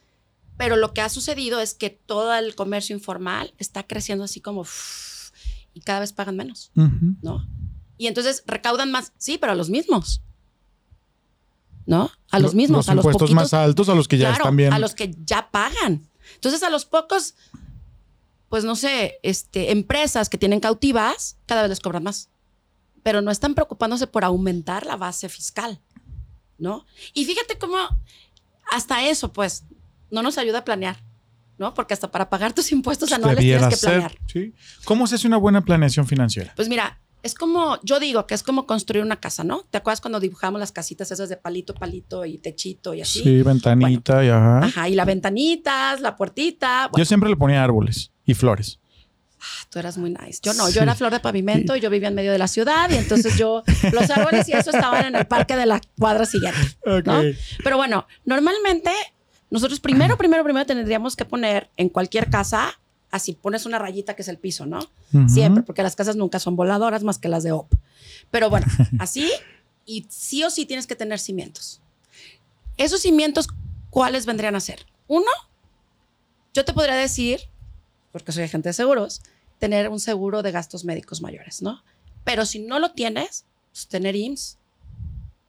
pero lo que ha sucedido es que todo el comercio informal está creciendo así como uff, y cada vez pagan menos. ¿no? Y entonces recaudan más, sí, pero a los mismos. ¿No? A los mismos, Los a los impuestos poquitos más altos a los que ya Claro, están bien. A los que ya pagan. Entonces, a los pocos, pues no sé, este, empresas que tienen cautivas, cada vez les cobran más. Pero no están preocupándose por aumentar la base fiscal, ¿no? Y fíjate cómo hasta eso, pues, no nos ayuda a planear. ¿no? Porque hasta para pagar tus impuestos anuales tienes que planear. ser, ¿sí? ¿Cómo se hace una buena planeación financiera? Pues mira, es como, yo digo que es como construir una casa, ¿no? ¿Te acuerdas cuando dibujamos las casitas esas de palito, palito y techito y así? Sí, ventanita y ajá. Ajá, y las ventanitas, la puertita. Bueno, Yo siempre le ponía árboles y flores. tú eras muy nice. Yo no, Sí. yo era flor de pavimento y yo vivía en medio de la ciudad y entonces yo, los árboles y eso estaban en el parque de la cuadra siguiente. ¿no? Pero bueno, normalmente nosotros primero, primero, primero tendríamos que poner en cualquier casa, así pones una rayita que es el piso, ¿no? Siempre, porque las casas nunca son voladoras más que las de OP. Pero bueno, así y sí o sí tienes que tener cimientos. Esos cimientos, ¿cuáles vendrían a ser? Uno, yo te podría decir, porque soy agente de seguros, tener un seguro de gastos médicos mayores, ¿no? Pero si no lo tienes, pues tener IMSS,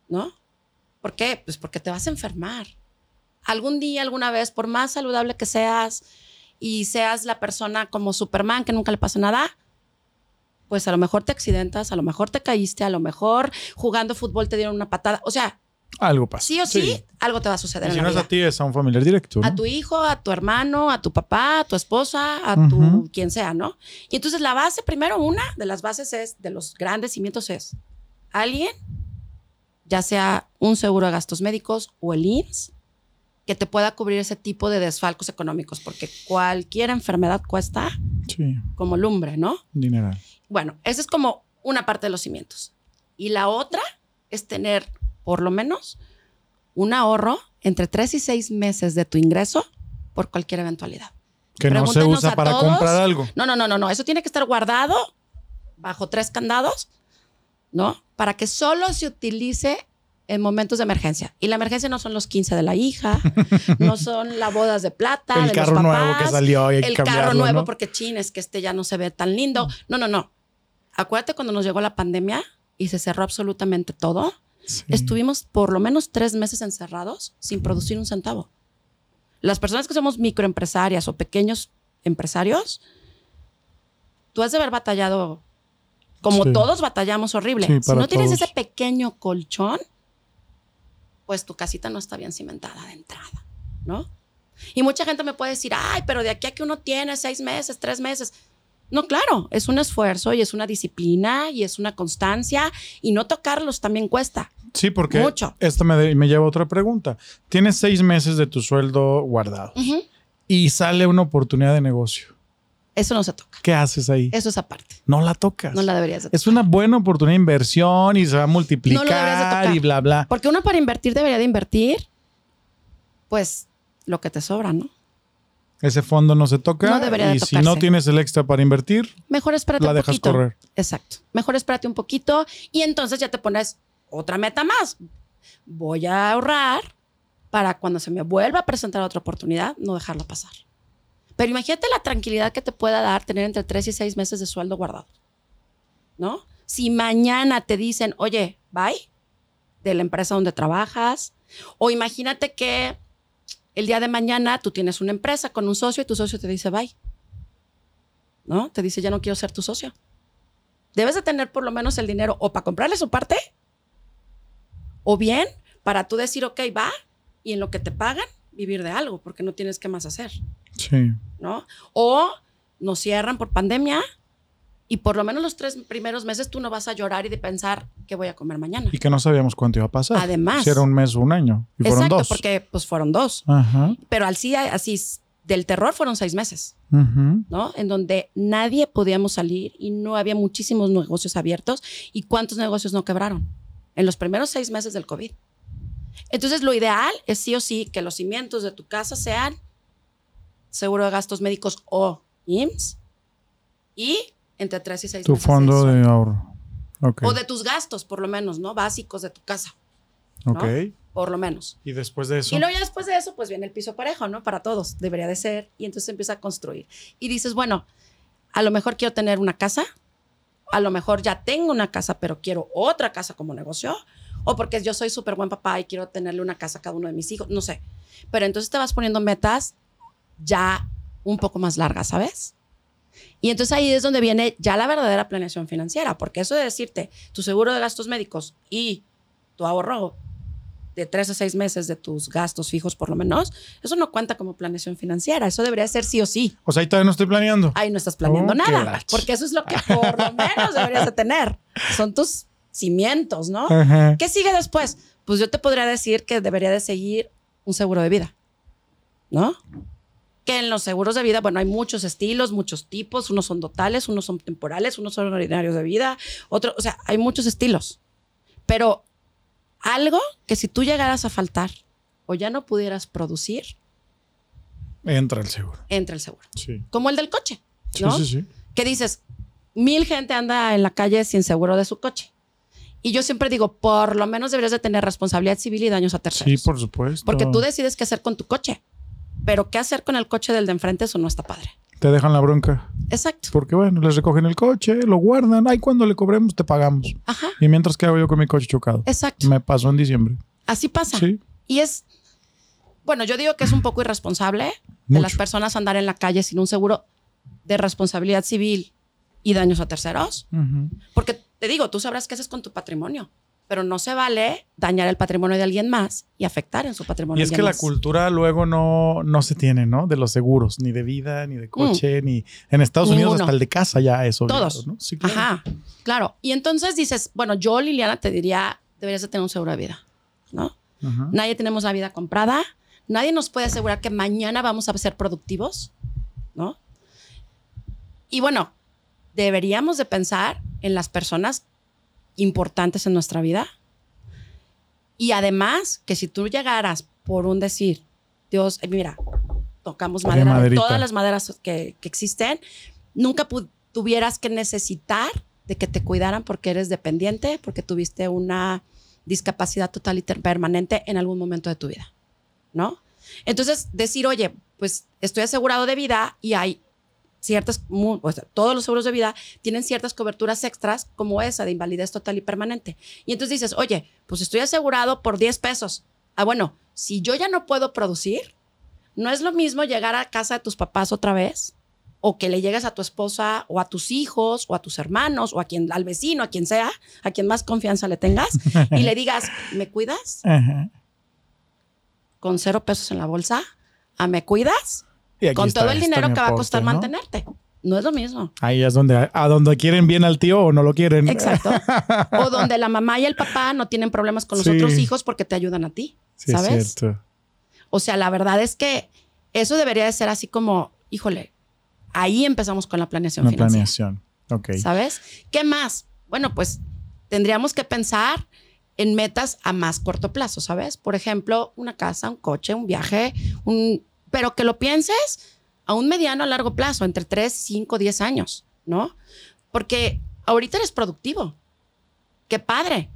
¿no? ¿Por qué? Pues porque te vas a enfermar. Algún día, alguna vez, por más saludable que seas y seas la persona como Superman, que nunca le pasa nada, pues a lo mejor te accidentas, a lo mejor te caíste, a lo mejor jugando fútbol te dieron una patada. O sea, Algo pasa. sí o sí, algo te va a suceder Y en si la no es vida. a ti, es a un familiar directo. ¿no? A tu hijo, a tu hermano, a tu papá, a tu esposa, a tu quien sea, ¿no? Y entonces la base, primero, una de las bases es, de los grandes cimientos es alguien, ya sea un seguro de gastos médicos o el IMSS, que te pueda cubrir ese tipo de desfalcos económicos, porque cualquier enfermedad cuesta Sí, como lumbre, ¿no? dineral. Bueno, esa es como una parte de los cimientos. Y la otra es tener por lo menos un ahorro entre tres y seis meses de tu ingreso por cualquier eventualidad. Que no se usa para todos. comprar algo. No, no, no, no, no. Eso tiene que estar guardado bajo tres candados, ¿no? Para que solo se utilice en momentos de emergencia. Y la emergencia no son los 15 de la hija, no son las bodas de plata, El de carro los nuevo que salió el carro nuevo ¿no? porque chin, es que este ya no se ve tan lindo. No, no, no. Acuérdate cuando nos llegó la pandemia y se cerró absolutamente todo. Sí. Estuvimos por lo menos tres meses encerrados sin producir un centavo. Las personas que somos microempresarias o pequeños empresarios, tú has de haber batallado como Sí. todos batallamos horrible. Sí, si no tienes ese pequeño colchón, pues tu casita no está bien cimentada de entrada, ¿no? Y mucha gente me puede decir, ay, pero de aquí a que uno tiene seis meses, tres meses. No, claro, es un esfuerzo y es una disciplina y es una constancia y no tocarlos también cuesta. Sí, porque Mucho. esto me, de- me lleva a otra pregunta. Tienes seis meses de tu sueldo guardado y sale una oportunidad de negocio. Eso no se toca. ¿Qué haces ahí? Eso es aparte. no la tocas. No la deberías de tocar. es una buena oportunidad de inversión y se va a No lo deberías de multiplicar tocar. y bla, bla. Porque uno para invertir debería de invertir, pues, lo que te sobra, ¿no? Ese fondo no se toca. No debería de y si no tienes el extra para invertir, Mejor espérate la un dejas poquito. correr. Exacto. Mejor espérate un poquito y entonces ya te pones otra meta más. Voy a ahorrar para cuando se me vuelva a presentar otra oportunidad, no dejarla pasar. Pero imagínate la tranquilidad que te pueda dar tener entre tres y seis meses de sueldo guardado. ¿No? Si mañana te dicen, oye, bye, de la empresa donde trabajas, o imagínate que el día de mañana tú tienes una empresa con un socio y tu socio te dice, bye. ¿No? Te dice, ya no quiero ser tu socio. Debes de tener por lo menos el dinero o para comprarle su parte, o bien para tú decir, ok, va, y en lo que te pagan, vivir de algo, porque no tienes qué más hacer, Sí. ¿no? O nos cierran por pandemia y por lo menos los tres primeros meses tú no vas a llorar y de pensar qué voy a comer mañana. Y que no sabíamos cuánto iba a pasar. Además. Si era un mes o un año. Y fueron Exacto, dos. porque pues fueron dos. Ajá. Pero así, s- del terror fueron seis meses. ¿no? En donde nadie podíamos salir y no había muchísimos negocios abiertos. ¿Y cuántos negocios no quebraron? En los primeros seis meses del COVID. Entonces, lo ideal es sí o sí que los cimientos de tu casa sean seguro de gastos médicos o IMSS y entre tres y seis Tu meses. fondo de de ahorro. Ok. O de tus gastos, por lo menos, ¿no? Básicos de tu casa, ok. por lo menos. Y después de eso. Y luego ya después de eso, pues viene el piso parejo, ¿no? Para todos, debería de ser. Y entonces empieza a construir. Y dices, bueno, a lo mejor quiero tener una casa, a lo mejor ya tengo una casa, pero quiero otra casa como negocio, o porque yo soy súper buen papá y quiero tenerle una casa a cada uno de mis hijos, no sé. Pero entonces te vas poniendo metas ya un poco más largas, ¿sabes? Y entonces ahí es donde viene ya la verdadera planeación financiera, porque eso de decirte tu seguro de gastos médicos y tu ahorro de tres a seis meses de tus gastos fijos por lo menos, eso no cuenta como planeación financiera. Eso debería ser sí o sí. O sea, ahí todavía no estoy planeando. Ahí no estás planeando Oh, nada, porque eso es lo que por lo menos deberías de tener. Son tus cimientos, ¿no? ¿Qué sigue después? Pues yo te podría decir que debería de seguir un seguro de vida, ¿no? Que en los seguros de vida, bueno, hay muchos estilos, muchos tipos, unos son totales, unos son temporales, unos son ordinarios de vida, otros, o sea, hay muchos estilos. Pero algo que si tú llegaras a faltar o ya no pudieras producir, Entra el seguro. entra el seguro. Sí. Como el del coche, Sí, ¿no? sí, sí. que dices, mil gente anda en la calle sin seguro de su coche. Y yo siempre digo, por lo menos deberías de tener responsabilidad civil y daños a terceros. Sí, por supuesto. Porque tú decides qué hacer con tu coche. Pero qué hacer con el coche del de enfrente, eso no está padre. Te dejan la bronca. Exacto. Porque bueno, les recogen el coche, lo guardan. Ay, cuando le cobremos, te pagamos. Ajá. Y mientras, ¿qué hago yo con mi coche chocado? Exacto. Me pasó en diciembre. Así pasa. Sí. Y es, bueno, yo digo que es un poco irresponsable de Mucho. las personas andar en la calle sin un seguro de responsabilidad civil y daños a terceros. Ujú. Porque te digo, tú sabrás qué haces con tu patrimonio, pero no se vale dañar el patrimonio de alguien más y afectar en su patrimonio. Y es que la más. cultura luego no, no se tiene, ¿no? De los seguros, ni de vida, ni de coche, ni en Estados Unidos Mm. Ninguno. hasta el de casa ya es obligado, Todos. ¿no? Sí, claro. Ajá, claro. Y entonces dices, bueno, yo, Liliana, te diría, deberías de tener un seguro de vida, ¿no? Ajá. Nadie tenemos la vida comprada, nadie nos puede asegurar que mañana vamos a ser productivos, ¿no? Y bueno, deberíamos de pensar en las personas importantes en nuestra vida. Y además, que si tú llegaras por un decir, Dios, eh, mira, tocamos madera, de todas las maderas que, que existen, nunca tuvieras que necesitar de que te cuidaran porque eres dependiente, porque tuviste una discapacidad total y permanente en algún momento de tu vida, ¿no? Entonces, decir, oye, pues estoy asegurado de vida y hay ciertas, o sea, todos los seguros de vida tienen ciertas coberturas extras como esa de invalidez total y permanente. Y entonces dices, oye, pues estoy asegurado por 10 pesos. Ah, bueno, si yo ya no puedo producir, no es lo mismo llegar a casa de tus papás otra vez o que le llegues a tu esposa o a tus hijos o a tus hermanos o a quien al vecino, a quien sea, a quien más confianza le tengas y le digas, "¿Me cuidas?" Ajá. con cero pesos en la bolsa, a "¿Me cuidas?" Y con está- todo el está dinero que va a costar ¿no? mantenerte. No es lo mismo. Ahí es donde, a donde quieren bien al tío o no lo quieren. Exacto. O donde la mamá y el papá no tienen problemas con los Sí. otros hijos porque te ayudan a ti, Sí, es ¿sabes? cierto. O sea, la verdad es que eso debería de ser así como, híjole, ahí empezamos con la planeación Una financiera, planeación. Ok. ¿sabes? ¿Qué más? Bueno, pues tendríamos que pensar en metas a más corto plazo, ¿sabes? Por ejemplo, una casa, un coche, un viaje, un pero que lo pienses a un mediano a largo plazo, entre 3, 5, 10 años, ¿no? Porque ahorita eres productivo. Qué padre.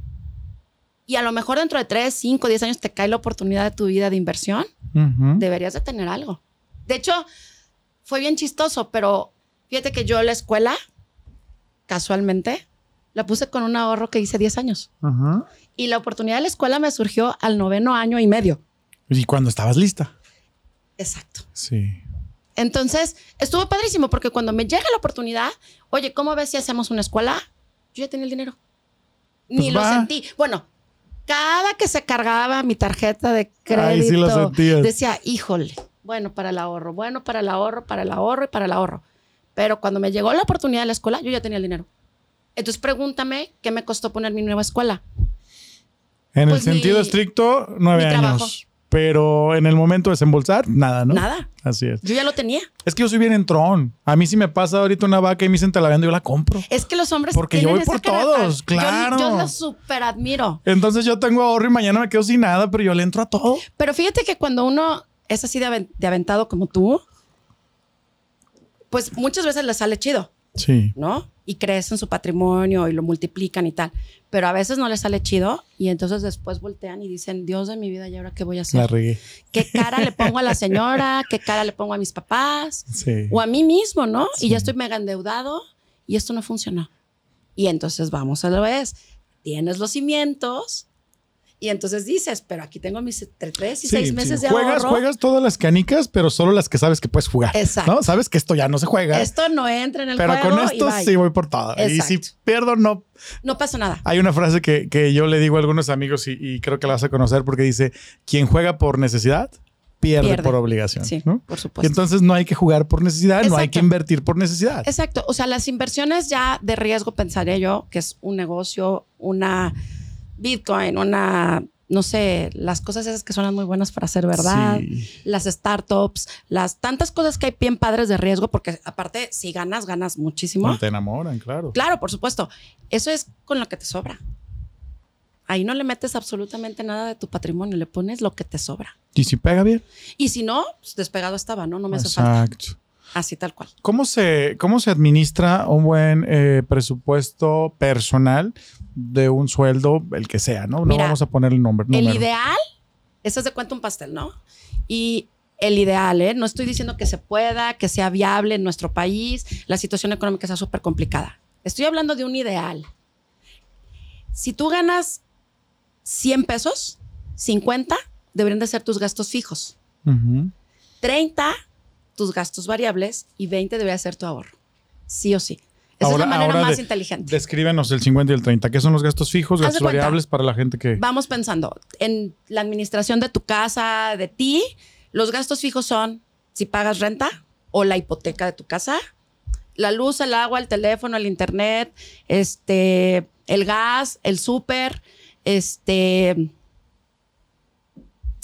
Y a lo mejor dentro de 3, 5, 10 años te cae la oportunidad de tu vida de inversión deberías de tener algo. De hecho, fue bien chistoso, pero fíjate que yo la escuela, casualmente, la puse con un ahorro que hice 10 años. Y la oportunidad de la escuela me surgió al noveno año y medio. Y cuando estabas lista. Exacto. Sí. Entonces, estuvo padrísimo porque cuando me llega la oportunidad, oye, ¿cómo ves si hacemos una escuela? Yo ya tenía el dinero. Ni Pues lo va. sentí. Bueno, cada que se cargaba mi tarjeta de crédito, sí lo decía, híjole, bueno para el ahorro, bueno para el ahorro, para el ahorro y para el ahorro. Pero cuando me llegó la oportunidad de la escuela, yo ya tenía el dinero. Entonces pregúntame qué me costó poner mi nueva escuela. En Pues el sentido mi- estricto, nueve mi años. trabajo. Pero en el momento de desembolsar, nada, ¿no? Nada. Así es. Yo ya lo tenía. Es que yo soy bien entrón. A mí si me pasa ahorita una vaca y me dicen te la vendo, yo la compro. Es que los hombres Porque yo voy por todos, Yo- claro. Yo, los súper admiro. Entonces yo tengo ahorro y mañana me quedo sin nada, pero yo le entro a todo. Pero fíjate que cuando uno es así de aventado como tú, pues muchas veces le sale chido, Sí. ¿no? Y crecen su patrimonio y lo multiplican y tal. Pero a veces no les sale chido y entonces después voltean y dicen, Dios de mi vida, ¿y ahora qué voy a La hacer? regué. ¿Qué cara le pongo a la señora? ¿Qué cara le pongo a mis papás? Sí. O a mí mismo, ¿no? Sí. Y ya estoy mega endeudado y esto no funcionó. Y entonces vamos a la vez. Tienes los cimientos Y entonces dices, pero aquí tengo mis entre tres y Sí, seis sí. meses de juegas, ahorro. juegas todas las canicas, pero solo las que sabes que puedes jugar. Exacto. ¿no? Sabes que esto ya no se juega. Esto no entra en el pero juego con y esto sí voy por todo. Y si pierdo, no. No pasa nada. Hay una frase que, que yo le digo a algunos amigos y, y creo que la vas a conocer porque dice: quien juega por necesidad, pierde, Pierde. por obligación. Sí, ¿no? por Y supuesto. entonces no hay que jugar por necesidad, no hay que invertir por necesidad. Exacto. O sea, las inversiones ya de riesgo, pensaré yo, que es un negocio, una Bitcoin, una, no sé, las cosas esas que suenan muy buenas para ser verdad, Sí. las startups, las tantas cosas que hay bien padres de riesgo, porque aparte, si ganas, ganas muchísimo. No te enamoran, claro. Claro, por supuesto. Eso es con lo que te sobra. Ahí no le metes absolutamente nada de tu patrimonio, le pones lo que te sobra. Y si pega bien. Y si no, pues despegado estaba, ¿no? No me hace falta. Exacto. Así tal cual. ¿Cómo se, ¿Cómo se administra un buen eh, presupuesto personal de un sueldo, el que sea, ¿no? No Mira, vamos a poner el nombre. El número. ideal, eso es de cuenta un pastel, ¿no? Y el ideal, ¿eh? No estoy diciendo que se pueda, que sea viable en nuestro país, la situación económica está súper complicada. Estoy hablando de un ideal. Si tú ganas 100 pesos, 50 deberían de ser tus gastos fijos, Ujú. 30 tus gastos variables y 20 debería ser tu ahorro. Sí o sí. Esa Ahora- es la manera más de- inteligente. Descríbenos el 50 y el 30. ¿Qué son los gastos fijos, gastos cuenta. variables para la gente que... Vamos pensando en la administración de tu casa, de ti. Los gastos fijos son si pagas renta o la hipoteca de tu casa, la luz, el agua, el teléfono, el internet, este, el gas, el súper, este,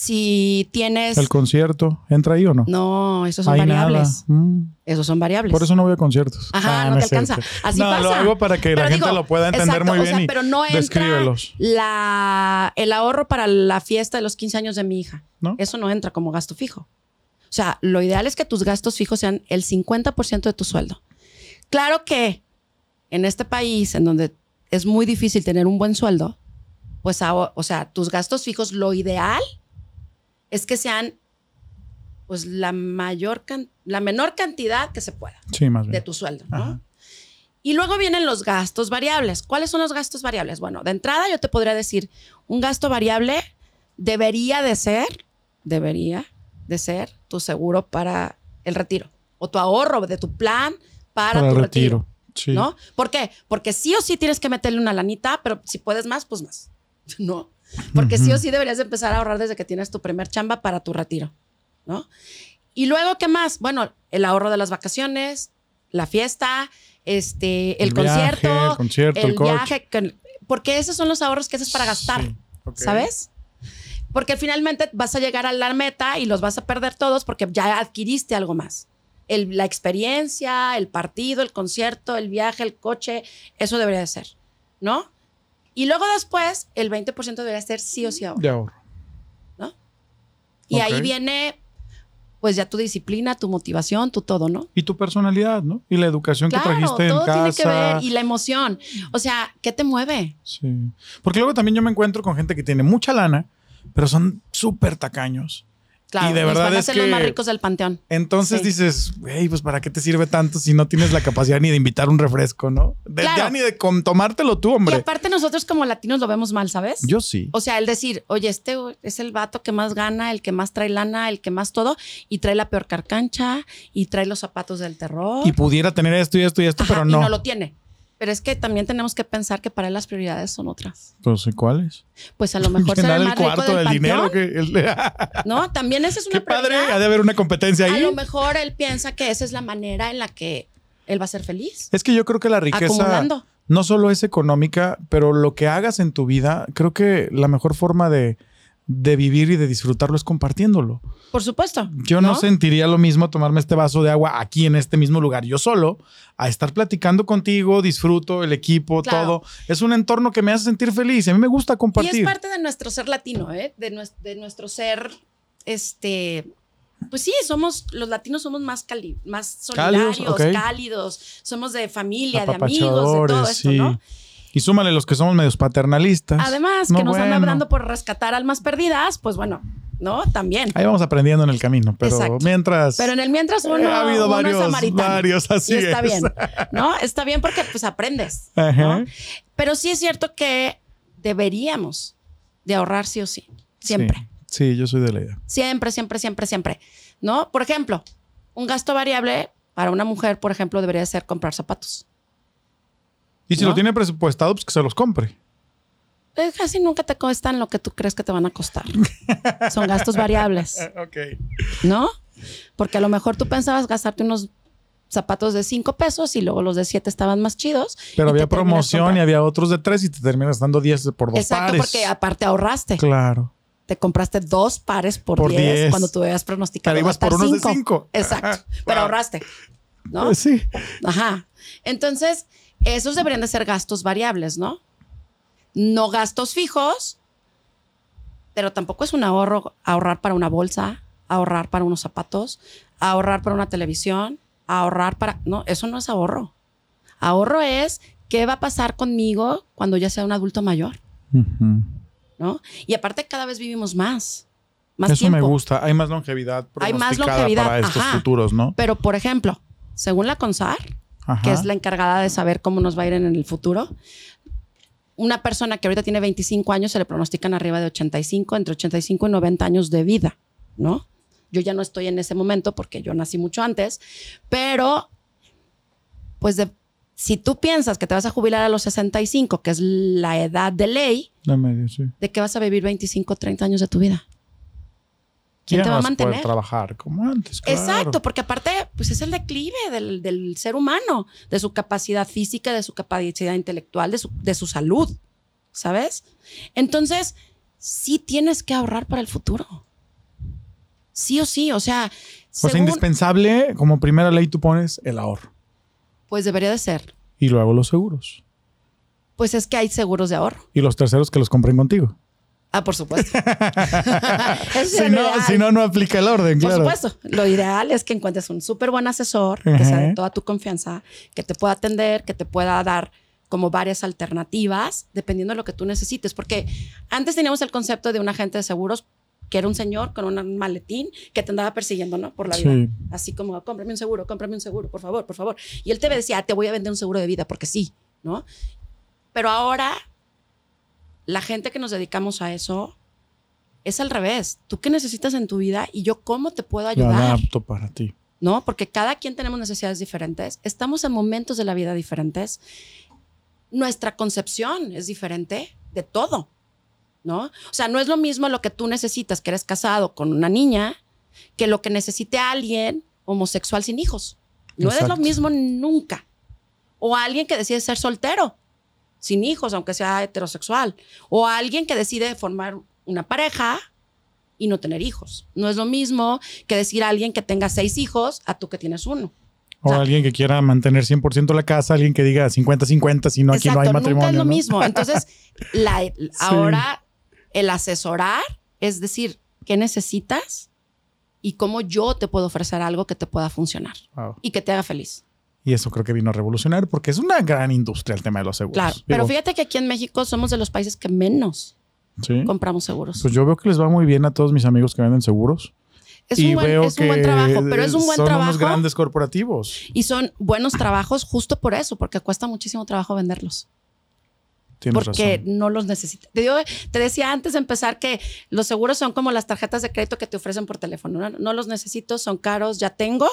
si tienes, ¿El concierto entra ahí o no? no, esos son variables. Mm. Esos son variables. Por eso no voy a conciertos. Ajá, Ah, no te alcanza. Así no, lo hago para que la gente lo pueda entender exacto, muy o bien sea, y pero no entra la, el ahorro para la fiesta de los 15 años de mi hija. ¿No? Eso no entra como gasto fijo. O sea, lo ideal es que tus gastos fijos sean el 50% de tu sueldo. Claro que en este país, en donde es muy difícil tener un buen sueldo, pues, aho- o sea, tus gastos fijos, lo ideal es que sean pues la mayor can- la menor cantidad que se pueda Sí, más de bien. tu sueldo, ¿no? Y luego vienen los gastos variables. ¿Cuáles son los gastos variables? Bueno, de entrada yo te podría decir, un gasto variable debería de ser, debería de ser tu seguro para el retiro o tu ahorro de tu plan para, Para tu retiro. retiro. Sí. ¿No? ¿Por qué? Porque sí o sí tienes que meterle una lanita, pero si puedes más, pues más. No. Porque sí o sí deberías de empezar a ahorrar desde que tienes tu primer chamba para tu retiro. ¿No? Y luego, ¿qué más? Bueno, el ahorro de las vacaciones, la fiesta, este, el, El viaje, concierto, el concierto, el coche. viaje. que- porque esos son los ahorros que haces para gastar. Sí. ¿Sabes? Porque finalmente vas a llegar a la meta y los vas a perder todos porque ya adquiriste algo más. El- la experiencia, el partido, el concierto, el viaje, el coche, eso debería de ser, ¿no? Y luego después, el 20% debería ser sí o sí ahorro. De ahorro. Y Ok. ahí viene, pues ya tu disciplina, tu motivación, tu todo, ¿no? Y tu personalidad, ¿no? Y la educación que trajiste en todo casa. tiene que ver. Y la emoción. O sea, ¿qué te mueve? Sí. Porque luego también yo me encuentro con gente que tiene mucha lana, pero son súper tacaños. Claro, Y de verdad van a es ser los más que- ricos del panteón. Entonces Sí. dices, hey, pues ¿para qué te sirve tanto si no tienes la capacidad ni de invitar un refresco, no? De, Claro. Ya ni de tomártelo tú, Y hombre. aparte nosotros como latinos lo vemos mal, ¿sabes? Yo sí. O sea, el decir, oye, este es el vato que más gana, el que más trae lana, el que más todo, y trae la peor carcancha, y trae los zapatos del terror. Y pudiera tener esto y esto y esto, Ajá, pero y no. no lo tiene. Pero es que también tenemos que pensar que para él las prioridades son otras. Pues, ¿y ¿cuáles? Pues a lo mejor ser Llenar el más rico del del dinero. panteón, Que, el- ¿no? También esa es una Qué padre, prioridad. ha de haber una competencia A ahí. lo mejor él piensa que esa es la manera en la que él va a ser feliz. Es que yo creo que la riqueza Acumulando. no solo es económica, pero lo que hagas en tu vida, creo que la mejor forma de, de vivir y de disfrutarlo es compartiéndolo. Por supuesto. Yo no, sentiría lo mismo tomarme este vaso de agua aquí en este mismo lugar, yo solo, a estar platicando contigo, disfruto el equipo, Claro. todo. Es un entorno que me hace sentir feliz. y A mí me gusta Y compartir. es parte de nuestro ser latino, ¿eh? De, de nuestro ser, este, pues sí, somos, los latinos somos más, cali- más Cálidos, solidarios, cálidos, somos de familia, de amigos, de todo esto, sí. ¿no? Y súmale los que somos medios paternalistas. Además, No, que nos bueno. andan dando por rescatar almas perdidas, pues bueno, ¿no? También. Ahí vamos aprendiendo en el camino, pero Exacto. mientras... Pero en el mientras uno, Eh, ha habido uno varios, samaritano. varios, así y está es. bien, ¿no? Está bien porque pues aprendes, Ajá. ¿no? Pero sí es cierto que deberíamos de ahorrar sí o sí. Siempre. Sí, sí, yo soy de la idea. Siempre, siempre, siempre, siempre. ¿No? Por ejemplo, un gasto variable para una mujer, por ejemplo, debería ser comprar zapatos. Y si ¿No? lo tiene presupuestado, pues que se los compre. Eh, Casi nunca te cuestan lo que tú crees que te van a costar. Son gastos variables, Ok. ¿no? Porque a lo mejor tú pensabas gastarte unos zapatos de 5 pesos y luego los de 7 estaban más chidos. Pero había promoción y había otros de tres y te terminas dando 10 por dos Exacto, pares. porque aparte ahorraste. Claro. Te compraste dos pares por Por 10 10. cuando tú habías pronosticado. Pero ibas por unos de cinco. cinco. Exacto. Pero Wow. ahorraste. ¿No? Pues sí. Ajá. Entonces, esos deberían de ser gastos variables, ¿no? No gastos fijos, pero tampoco es un ahorro ahorrar para una bolsa, ahorrar para unos zapatos, ahorrar para una televisión, ahorrar para... No, eso no es ahorro. Ahorro es qué va a pasar conmigo cuando ya sea un adulto mayor. ¿no? Y aparte cada vez vivimos más. Más Eso tiempo. me gusta. Hay más longevidad Hay más longevidad, para estos ajá. futuros, ¿no? Pero, por ejemplo, según la CONSAR, Ajá. que es la encargada de saber cómo nos va a ir en el futuro. Una persona que ahorita tiene 25 años se le pronostican arriba de 85, entre 85 y 90 años de vida, ¿no? Yo ya no estoy en ese momento porque yo nací mucho antes, pero pues de- si tú piensas que te vas a jubilar a los 65, que es la edad de ley, sí. ¿de qué vas a vivir 25, 30 años de tu vida? ¿Quién te va a mantener? trabajar como antes. claro. Exacto, porque aparte, pues es el declive del, del ser humano, de su capacidad física, de su capacidad intelectual, de su, de su salud, ¿sabes? Entonces, sí tienes que ahorrar para el futuro. Sí o sí, o sea, sea, según- indispensable, como primera ley tú pones el ahorro. pues debería de ser. Y luego los seguros. Pues es que hay seguros de ahorro. Y los terceros que los compren contigo. Ah, por supuesto. Si no, si no, no aplica el orden, Por claro. supuesto, lo ideal es que encuentres un súper buen asesor, que sea de toda tu confianza, que te pueda atender, que te pueda dar como varias alternativas, dependiendo de lo que tú necesites. Porque antes teníamos el concepto de un agente de seguros que era un señor con un maletín que te andaba persiguiendo, ¿no? Por la vida. Sí. Así como, cómprame un seguro, cómprame un seguro, por favor, por favor. Y él te decía, "Ah, te voy a vender un seguro de vida, porque sí, ¿no? Pero ahora, la gente que nos dedicamos a eso es al revés. ¿Tú qué necesitas en tu vida y yo cómo te puedo ayudar? adapto para ti. ¿no? Porque cada quien tenemos necesidades diferentes, estamos en momentos de la vida diferentes, nuestra concepción es diferente de todo, ¿no? O sea, no es lo mismo lo que tú necesitas, que eres casado con una niña, que lo que necesite alguien homosexual sin hijos. No es lo mismo nunca. O alguien que decide ser soltero, sin hijos, aunque sea heterosexual. O alguien que decide formar una pareja y no tener hijos. No es lo mismo que decir a alguien que tenga seis hijos a tú que tienes uno. O O sea- alguien que quiera mantener 100% la casa, alguien que diga 50-50, si no, aquí no hay matrimonio. nunca es lo ¿no? mismo. Entonces, la- ahora el asesorar es decir, ¿qué necesitas? Y cómo yo te puedo ofrecer algo que te pueda funcionar Wow. y que te haga feliz. Y eso creo que vino a revolucionar porque es una gran industria el tema de los seguros. Claro. Pero fíjate que aquí en México somos de los países que menos ¿sí? compramos seguros. Pues yo veo que les va muy bien a todos mis amigos que venden seguros. es y un, buen, veo es un que buen trabajo, pero es un buen son trabajo. unos grandes corporativos. Y son buenos trabajos justo por eso, porque cuesta muchísimo trabajo venderlos. Tienes porque razón. no los necesitas. Te, digo- te decía antes de empezar que los seguros son como las tarjetas de crédito que te ofrecen por teléfono. No, No los necesito, son caros, ya tengo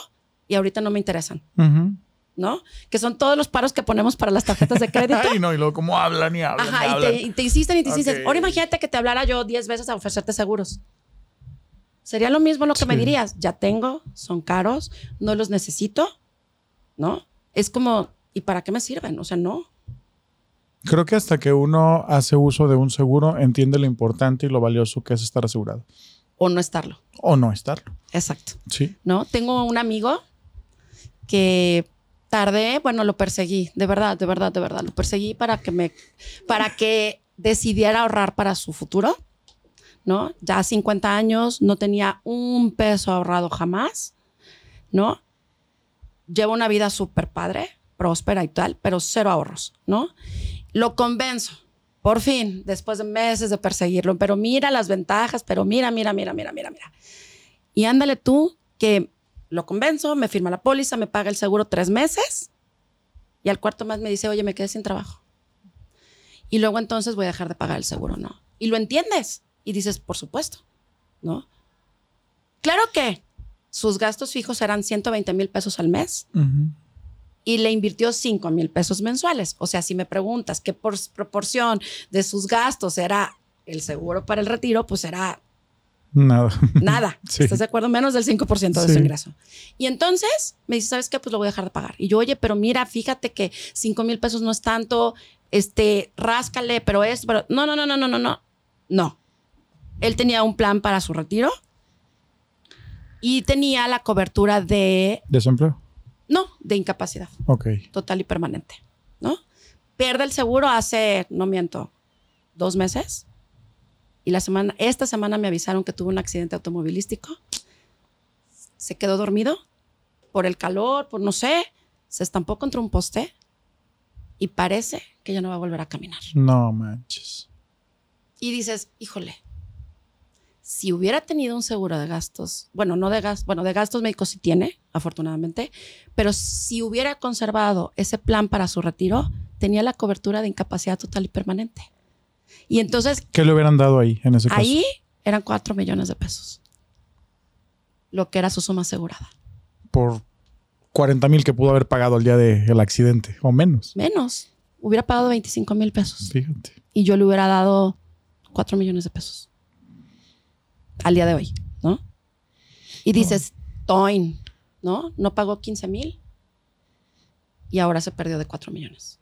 y ahorita no me interesan, Ujú. ¿No? Que son todos los paros que ponemos para las tarjetas de crédito. Ay, no, y luego cómo hablan y hablan. Ajá, y hablan. te, y te insisten y te insisten. Ok. Ahora imagínate que te hablara yo 10 veces a ofrecerte seguros. Sería lo mismo lo que me Sí. dirías. Ya tengo, son caros, no los necesito, ¿no? Es como, ¿y para qué me sirven? O sea, no. Creo que hasta que uno hace uso de un seguro, entiende lo importante y lo valioso que es estar asegurado. O no estarlo. O no estarlo. Exacto. Sí. ¿no? Tengo un amigo que tardé, bueno, lo perseguí, de verdad, de verdad, de verdad, lo perseguí para que me, para que decidiera ahorrar para su futuro, ¿no? Ya 50 años, no tenía un peso ahorrado jamás, ¿no? Lleva una vida súper padre, próspera y tal, pero cero ahorros, ¿no? Lo convenzo, por fin, después de meses de perseguirlo, pero mira las ventajas, pero mira, mira, mira, mira, mira, mira. Y ándale tú que lo convenzo, me firma la póliza, me paga el seguro tres meses y al cuarto mes me dice, oye, me quedé sin trabajo. Y luego entonces voy a dejar de pagar el seguro, ¿no? Y lo entiendes. Y dices, por supuesto, ¿no? Claro que sus gastos fijos eran 120 mil pesos al mes y le invirtió 5 mil pesos mensuales. O sea, si me preguntas qué por- proporción de sus gastos era el seguro para el retiro, pues era Nada. nada. Sí. ¿Estás de acuerdo? Menos del 5% de Sí. su ingreso. Y entonces me dice, ¿sabes qué? Pues lo voy a dejar de pagar. Y yo, oye, pero mira, fíjate que 5 mil pesos no es tanto, este, ráscale, pero es, pero no, no, no, no, no, no, no. No. Él tenía un plan para su retiro y tenía la cobertura de, ¿Desempleo? no, de incapacidad Ok. total y permanente, ¿no? Pierde el seguro hace, no miento, dos meses. Y la semana, esta semana me avisaron que tuvo un accidente automovilístico. Se quedó dormido por el calor, por no sé. Se estampó contra un poste y parece que ya no va a volver a caminar. No manches. Y dices, híjole, si hubiera tenido un seguro de gastos, bueno, no de gastos, bueno, de gastos médicos sí tiene, afortunadamente, pero si hubiera conservado ese plan para su retiro, tenía la cobertura de incapacidad total y permanente. Y entonces ¿Qué le hubieran dado ahí en ese caso? ahí eran cuatro millones de pesos, lo que era su suma asegurada. Por 40 mil que pudo haber pagado el día del accidente, o menos. Menos, hubiera pagado 25 mil pesos Fíjate. y yo le hubiera dado cuatro millones de pesos al día de hoy, ¿no? Y dices, Toin, ¿no? No pagó 15 mil y ahora se perdió de 4 millones.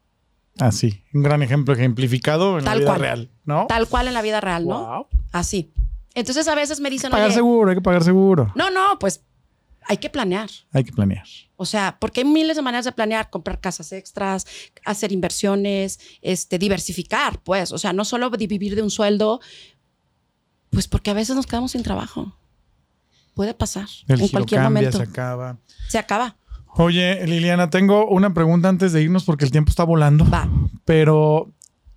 Así. Un gran ejemplo ejemplificado en Tal la vida cual. real, ¿no? Tal cual en la vida real, ¿no? Wow. Así. Entonces a veces me dicen, Pagar oye, seguro, hay que pagar seguro. no, no, pues hay que planear. Hay que planear. O sea, porque hay miles de maneras de planear, comprar casas extras, hacer inversiones, este, diversificar, pues. O sea, no solo vivir de un sueldo, pues porque a veces nos quedamos sin trabajo. Puede pasar El en giro cualquier cambia, momento. se acaba. Se acaba. Oye, Liliana, tengo una pregunta antes de irnos porque el tiempo está volando. Va. Pero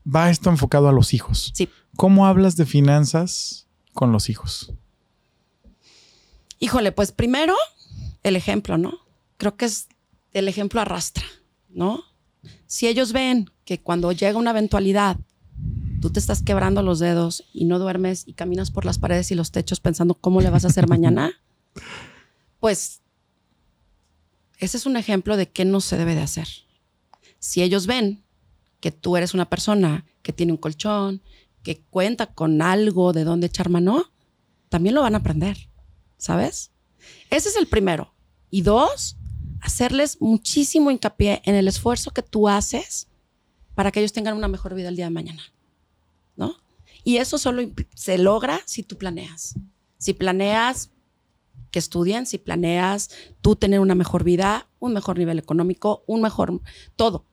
va esto enfocado a los hijos. Sí. ¿Cómo hablas de finanzas con los hijos? Híjole, pues primero el ejemplo, ¿no? Creo que es el ejemplo arrastra, ¿no? Si ellos ven que cuando llega una eventualidad, tú te estás quebrando los dedos y no duermes y caminas por las paredes y los techos pensando cómo le vas a hacer mañana, pues ese es un ejemplo de qué no se debe de hacer. Si ellos ven que tú eres una persona que tiene un colchón, que cuenta con algo de dónde echar mano, también lo van a aprender, ¿sabes? Ese es el primero. Y dos, hacerles muchísimo hincapié en el esfuerzo que tú haces para que ellos tengan una mejor vida el día de mañana, ¿no? Y eso solo se logra si tú planeas. Si planeas que estudien, si planeas tú tener una mejor vida, un mejor nivel económico, un mejor todo.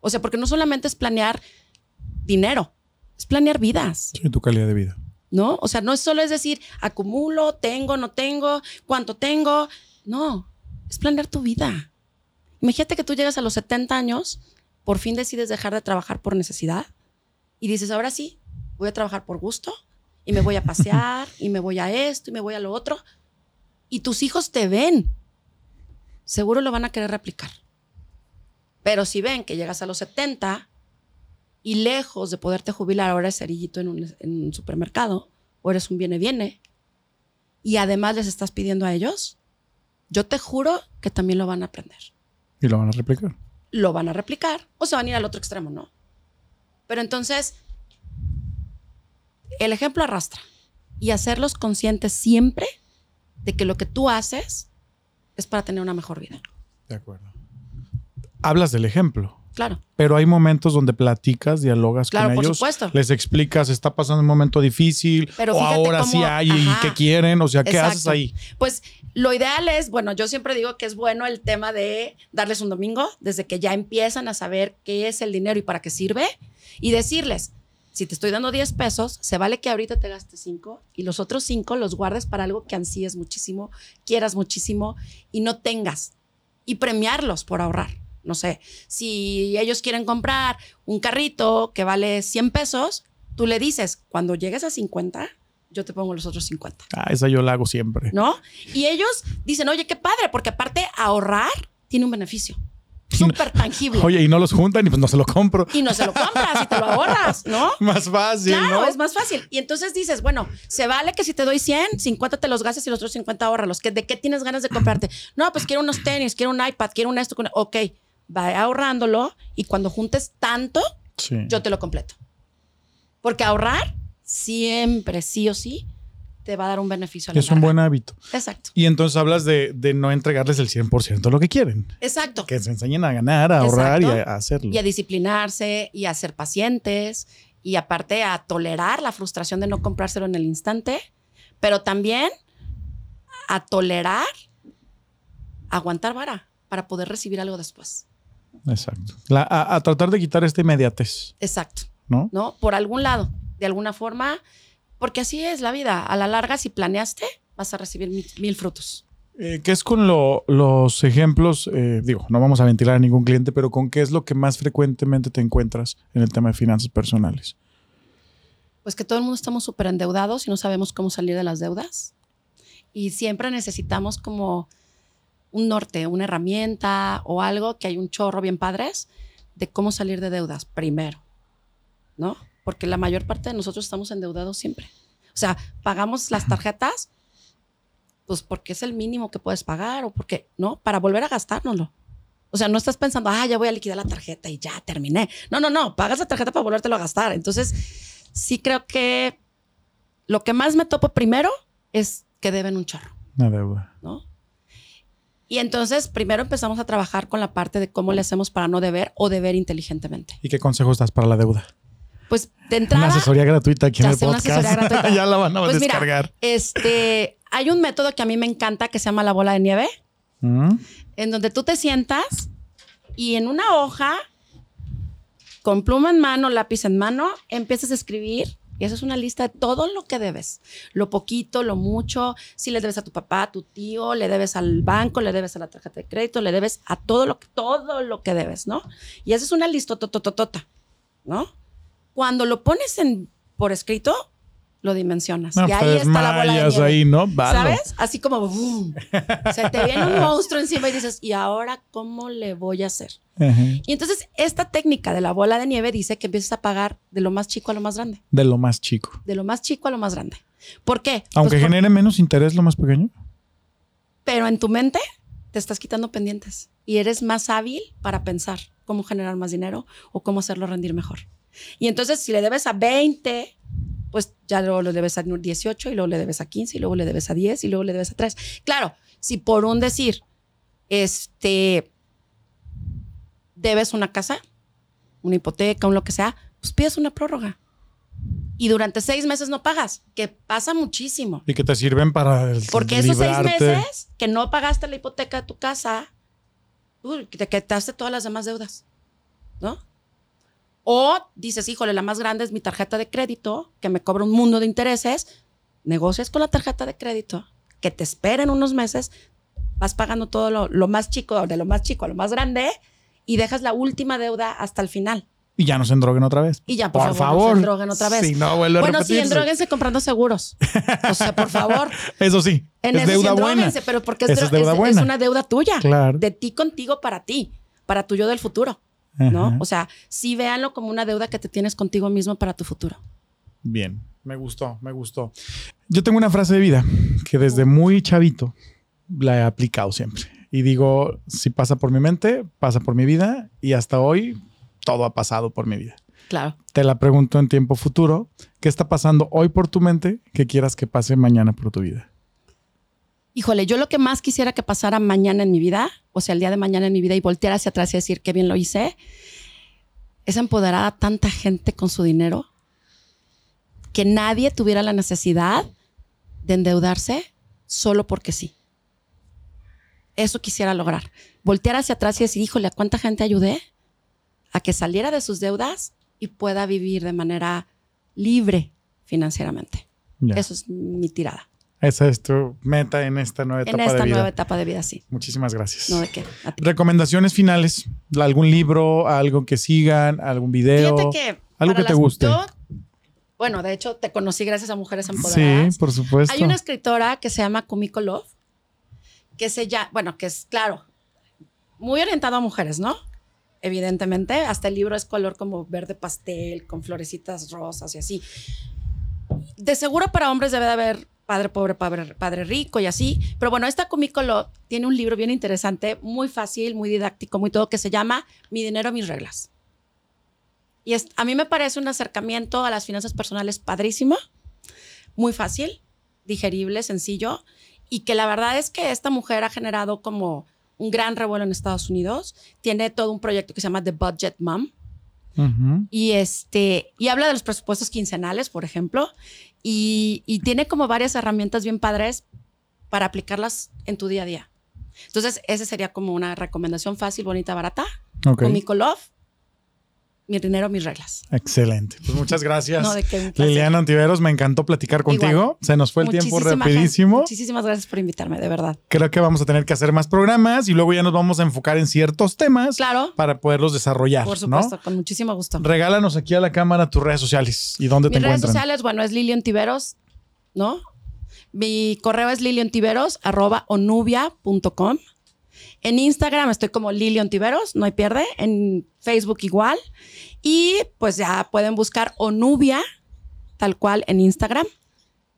O sea, porque no solamente es planear dinero, es planear vidas. Sí, tu calidad de vida. ¿no? O sea, no es solo es decir, acumulo, tengo, no tengo, cuánto tengo. No, es planear tu vida. Imagínate que tú llegas a los 70 años, por fin decides dejar de trabajar por necesidad y dices, ahora sí, voy a trabajar por gusto y me voy a pasear y me voy a esto y me voy a lo otro. Y tus hijos te ven. Seguro lo van a querer replicar. Pero si ven que llegas a los 70 y lejos de poderte jubilar, ahora eres cerillito en un, en un supermercado o eres un viene-viene y además les estás pidiendo a ellos, yo te juro que también lo van a aprender. Y lo van a replicar. Lo van a replicar o se van a ir al otro extremo, ¿no? Pero entonces, el ejemplo arrastra y hacerlos conscientes siempre de que lo que tú haces es para tener una mejor vida. De acuerdo. Hablas del ejemplo. Claro, Pero hay momentos donde platicas, dialogas Claro, con por ellos, supuesto. les explicas, está pasando un momento difícil, Pero o ahora cómo- sí hay y qué quieren, o sea, ¿qué Exacto. haces ahí? Pues lo ideal es, bueno, yo siempre digo que es bueno el tema de darles un domingo, desde que ya empiezan a saber qué es el dinero y para qué sirve, y decirles, si te estoy dando 10 pesos, se vale que ahorita te gastes 5 y los otros 5 los guardes para algo que ansíes muchísimo, quieras muchísimo y no tengas. Y premiarlos por ahorrar. No sé, si ellos quieren comprar un carrito que vale 100 pesos, tú le dices, cuando llegues a 50, yo te pongo los otros 50. Ah, esa yo la hago siempre. ¿no? Y ellos dicen, oye, qué padre, porque aparte ahorrar tiene un beneficio. Súper tangible. Oye, y no los juntan y pues no se lo compro. Y no se lo compras y te lo ahorras, ¿no? Más fácil, Claro, ¿no? es más fácil. Y entonces dices, bueno, se vale que si te doy 100, 50 te los gastes y los otros 50 ahorralos. ¿Que ¿De qué tienes ganas de comprarte? No, pues quiero unos tenis, quiero un iPad, quiero un esto. Ok, va ahorrándolo y cuando juntes tanto, Sí. yo te lo completo. Porque ahorrar siempre, sí o sí, te va a dar un beneficio a la es un buen hábito. Exacto. Y entonces hablas de, de no entregarles el 100% de lo que quieren. Exacto. Que se enseñen a ganar, a ahorrar y a, hacerlo. y a disciplinarse y a ser pacientes y aparte a tolerar la frustración de no comprárselo en el instante, pero también a tolerar, aguantar vara para poder recibir algo después. Exacto. La- a, a tratar de quitar esta inmediatez, Exacto, ¿no? ¿no? Por algún lado, de alguna forma, porque así es la vida. A la larga, si planeaste, vas a recibir mil, mil frutos. Eh, ¿Qué es con lo- los ejemplos? eh, digo, no vamos a ventilar a ningún cliente, pero ¿con qué es lo que más frecuentemente te encuentras en el tema de finanzas personales? Pues que todo el mundo estamos súper endeudados y no sabemos cómo salir de las deudas. Y siempre necesitamos como un norte, una herramienta o algo que hay un chorro bien padres de cómo salir de deudas primero, ¿no? Porque la mayor parte de nosotros estamos endeudados siempre. O sea, pagamos las tarjetas, pues porque es el mínimo que puedes pagar o porque, ¿no? Para volver a gastárnoslo. O sea, no estás pensando, ah, ya voy a liquidar la tarjeta y ya terminé. No, no, no, pagas la tarjeta para volvértelo a gastar. Entonces, sí creo que lo que más me topo primero es que deben un chorro, Una deuda. ¿no? Y entonces, primero empezamos a trabajar con la parte de cómo le hacemos para no deber o deber inteligentemente. ¿Y qué consejos das para la deuda? Pues de Una entrada, asesoría gratuita aquí en el una podcast. ya la van a Pues mira, descargar. este, hay un método que a mí me encanta que se llama la bola de nieve. ¿Mm? en donde tú te sientas y en una hoja, con pluma en mano, lápiz en mano, empiezas a escribir. Y eso es una lista de todo lo que debes. Lo poquito, lo mucho, si le debes a tu papá, a tu tío, le debes al banco, le debes a la tarjeta de crédito, le debes a todo lo que, todo lo que debes, ¿no? Y esa es una lista totototota, ¿no? Cuando lo pones en, por escrito, lo dimensionas. No, y pues ahí está la bola de nieve. ahí, ¿no? Valo. ¿Sabes? Así como boom. Se te viene un monstruo encima y dices, ¿y ahora cómo le voy a hacer? Y entonces esta técnica de la bola de nieve dice que empiezas a pagar de lo más chico a lo más grande. De lo más chico. De lo más chico a lo más grande. ¿Por qué? Aunque Pues por- genere menos interés lo más pequeño. Pero en tu mente te estás quitando pendientes y eres más hábil para pensar cómo generar más dinero o cómo hacerlo rendir mejor. Y entonces si le debes a 20, pues ya luego le debes a 18 y luego le debes a 15 y luego le debes a 10 y luego le debes a 3. Claro, si por un decir, este, debes una casa, una hipoteca, un lo que sea, pues pides una prórroga. Y durante seis meses no pagas, que pasa muchísimo. Y que te sirven para el- Porque esos seis meses que no pagaste la hipoteca de tu casa, uy, te quitaste todas las demás deudas, ¿no? O dices, híjole, la más grande es mi tarjeta de crédito, que me cobra un mundo de intereses. Negocias con la tarjeta de crédito, que te esperen unos meses, vas pagando todo lo, lo más chico, de lo más chico a lo más grande, y dejas la última deuda hasta el final. Y ya no se endroguen otra vez. Y ya, por, favor, no se endroguen otra vez. Si no, vuelve a bueno, sí, repetirse. endróguense comprando seguros. O sea, por favor. Eso sí, En es eso sí, deuda buena. endróguense, pero porque es, deuda es- buena. es una deuda tuya. Claro. De ti contigo para ti, para tu yo del futuro, ¿no? Ajá. O sea, sí véanlo como una deuda que te tienes contigo mismo para tu futuro. Bien, me gustó, me gustó. Yo tengo una frase de vida que desde muy chavito la he aplicado siempre. Y digo, si pasa por mi mente, pasa por mi vida y hasta hoy todo ha pasado por mi vida. Claro. Te la pregunto en tiempo futuro, ¿qué está pasando hoy por tu mente que quieras que pase mañana por tu vida? Híjole, yo lo que más quisiera que pasara mañana en mi vida, o sea, el día de mañana en mi vida y voltear hacia atrás y decir qué bien lo hice, es empoderar a tanta gente con su dinero, que nadie tuviera la necesidad de endeudarse solo porque sí. Eso quisiera lograr. Voltear hacia atrás y decir, híjole, ¿a cuánta gente ayudé? A que saliera de sus deudas y pueda vivir de manera libre financieramente. Eso es mi tirada. Esa es tu meta en esta nueva etapa En esta de vida. nueva etapa de vida, sí. Muchísimas gracias. No de qué. Recomendaciones finales, algún libro, algo que sigan, algún video, Fíjate que. algo que te guste. yo- bueno, de hecho, te conocí gracias a Mujeres Empoderadas. Sí, por supuesto. Hay una escritora que se llama Kumiko Love, que se llama, bueno, que es, claro, muy orientado a mujeres, ¿no? Evidentemente, hasta el libro es color como verde pastel, con florecitas rosas y así. De seguro para hombres debe de haber padre pobre, padre, rico y así. Pero bueno, esta Comícolo tiene un libro bien interesante, muy fácil, muy didáctico, muy todo, que se llama Mi dinero, mis reglas. Y a mí me parece un acercamiento a las finanzas personales padrísimo, muy fácil, digerible, sencillo, y que la verdad es que esta mujer ha generado como un gran revuelo en Estados Unidos. Tiene todo un proyecto que se llama The Budget Mom. Y, este, y habla de los presupuestos quincenales, por ejemplo, y, y tiene como varias herramientas bien padres para aplicarlas en tu día a día. Entonces, esa sería como una recomendación fácil, bonita, barata. Ok. Con Nicolov, mi dinero, mis reglas. Excelente. Pues muchas gracias. No, de qué. Liliana Antiveros, me encantó platicar contigo. Igual. Se nos fue el tiempo rapidísimo. Muchísimas gracias por invitarme, de verdad. Creo que vamos a tener que hacer más programas y luego ya nos vamos a enfocar en ciertos temas Claro, para poderlos desarrollar. por ¿no? supuesto, con muchísimo gusto. Regálanos aquí a la cámara tus redes sociales y dónde Mis te redes encuentran. sociales, bueno, es Lilian Tiveros, ¿no? Mi correo es liliontiveros, arroba onubia.com. En Instagram estoy como Lilian Tiveros, no hay pierde. En Facebook igual. Y pues ya pueden buscar Onubia, tal cual, en Instagram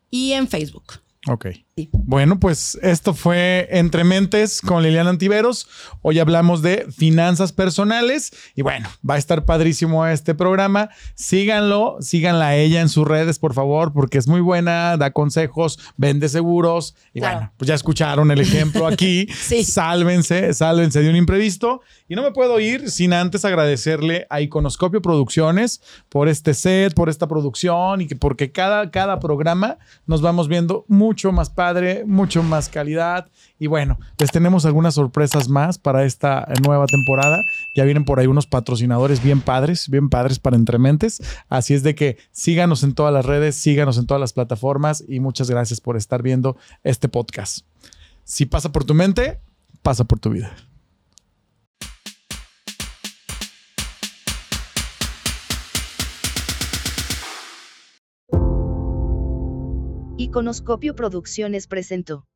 y en Facebook. Ok. Sí. Bueno, pues esto fue Entre Mentes con Liliana Antiveros. Hoy hablamos de finanzas personales y bueno, va a estar padrísimo este programa. Síganlo, síganla a ella en sus redes, por favor, porque es muy buena, da consejos, vende seguros y Claro. bueno, pues ya escucharon el ejemplo aquí. Sí. Sálvense, sálvense de un imprevisto. Y no me puedo ir sin antes agradecerle a Iconoscopio Producciones por este set, por esta producción y que porque cada, cada programa nos vamos viendo mucho más mucho más calidad. Y bueno, les tenemos algunas sorpresas más para esta nueva temporada. Ya vienen por ahí unos patrocinadores bien padres, bien padres para Entrementes. Así es de que síganos en todas las redes, síganos en todas las plataformas y muchas gracias por estar viendo este podcast. Si pasa por tu mente, pasa por tu vida. Iconoscopio Producciones presentó.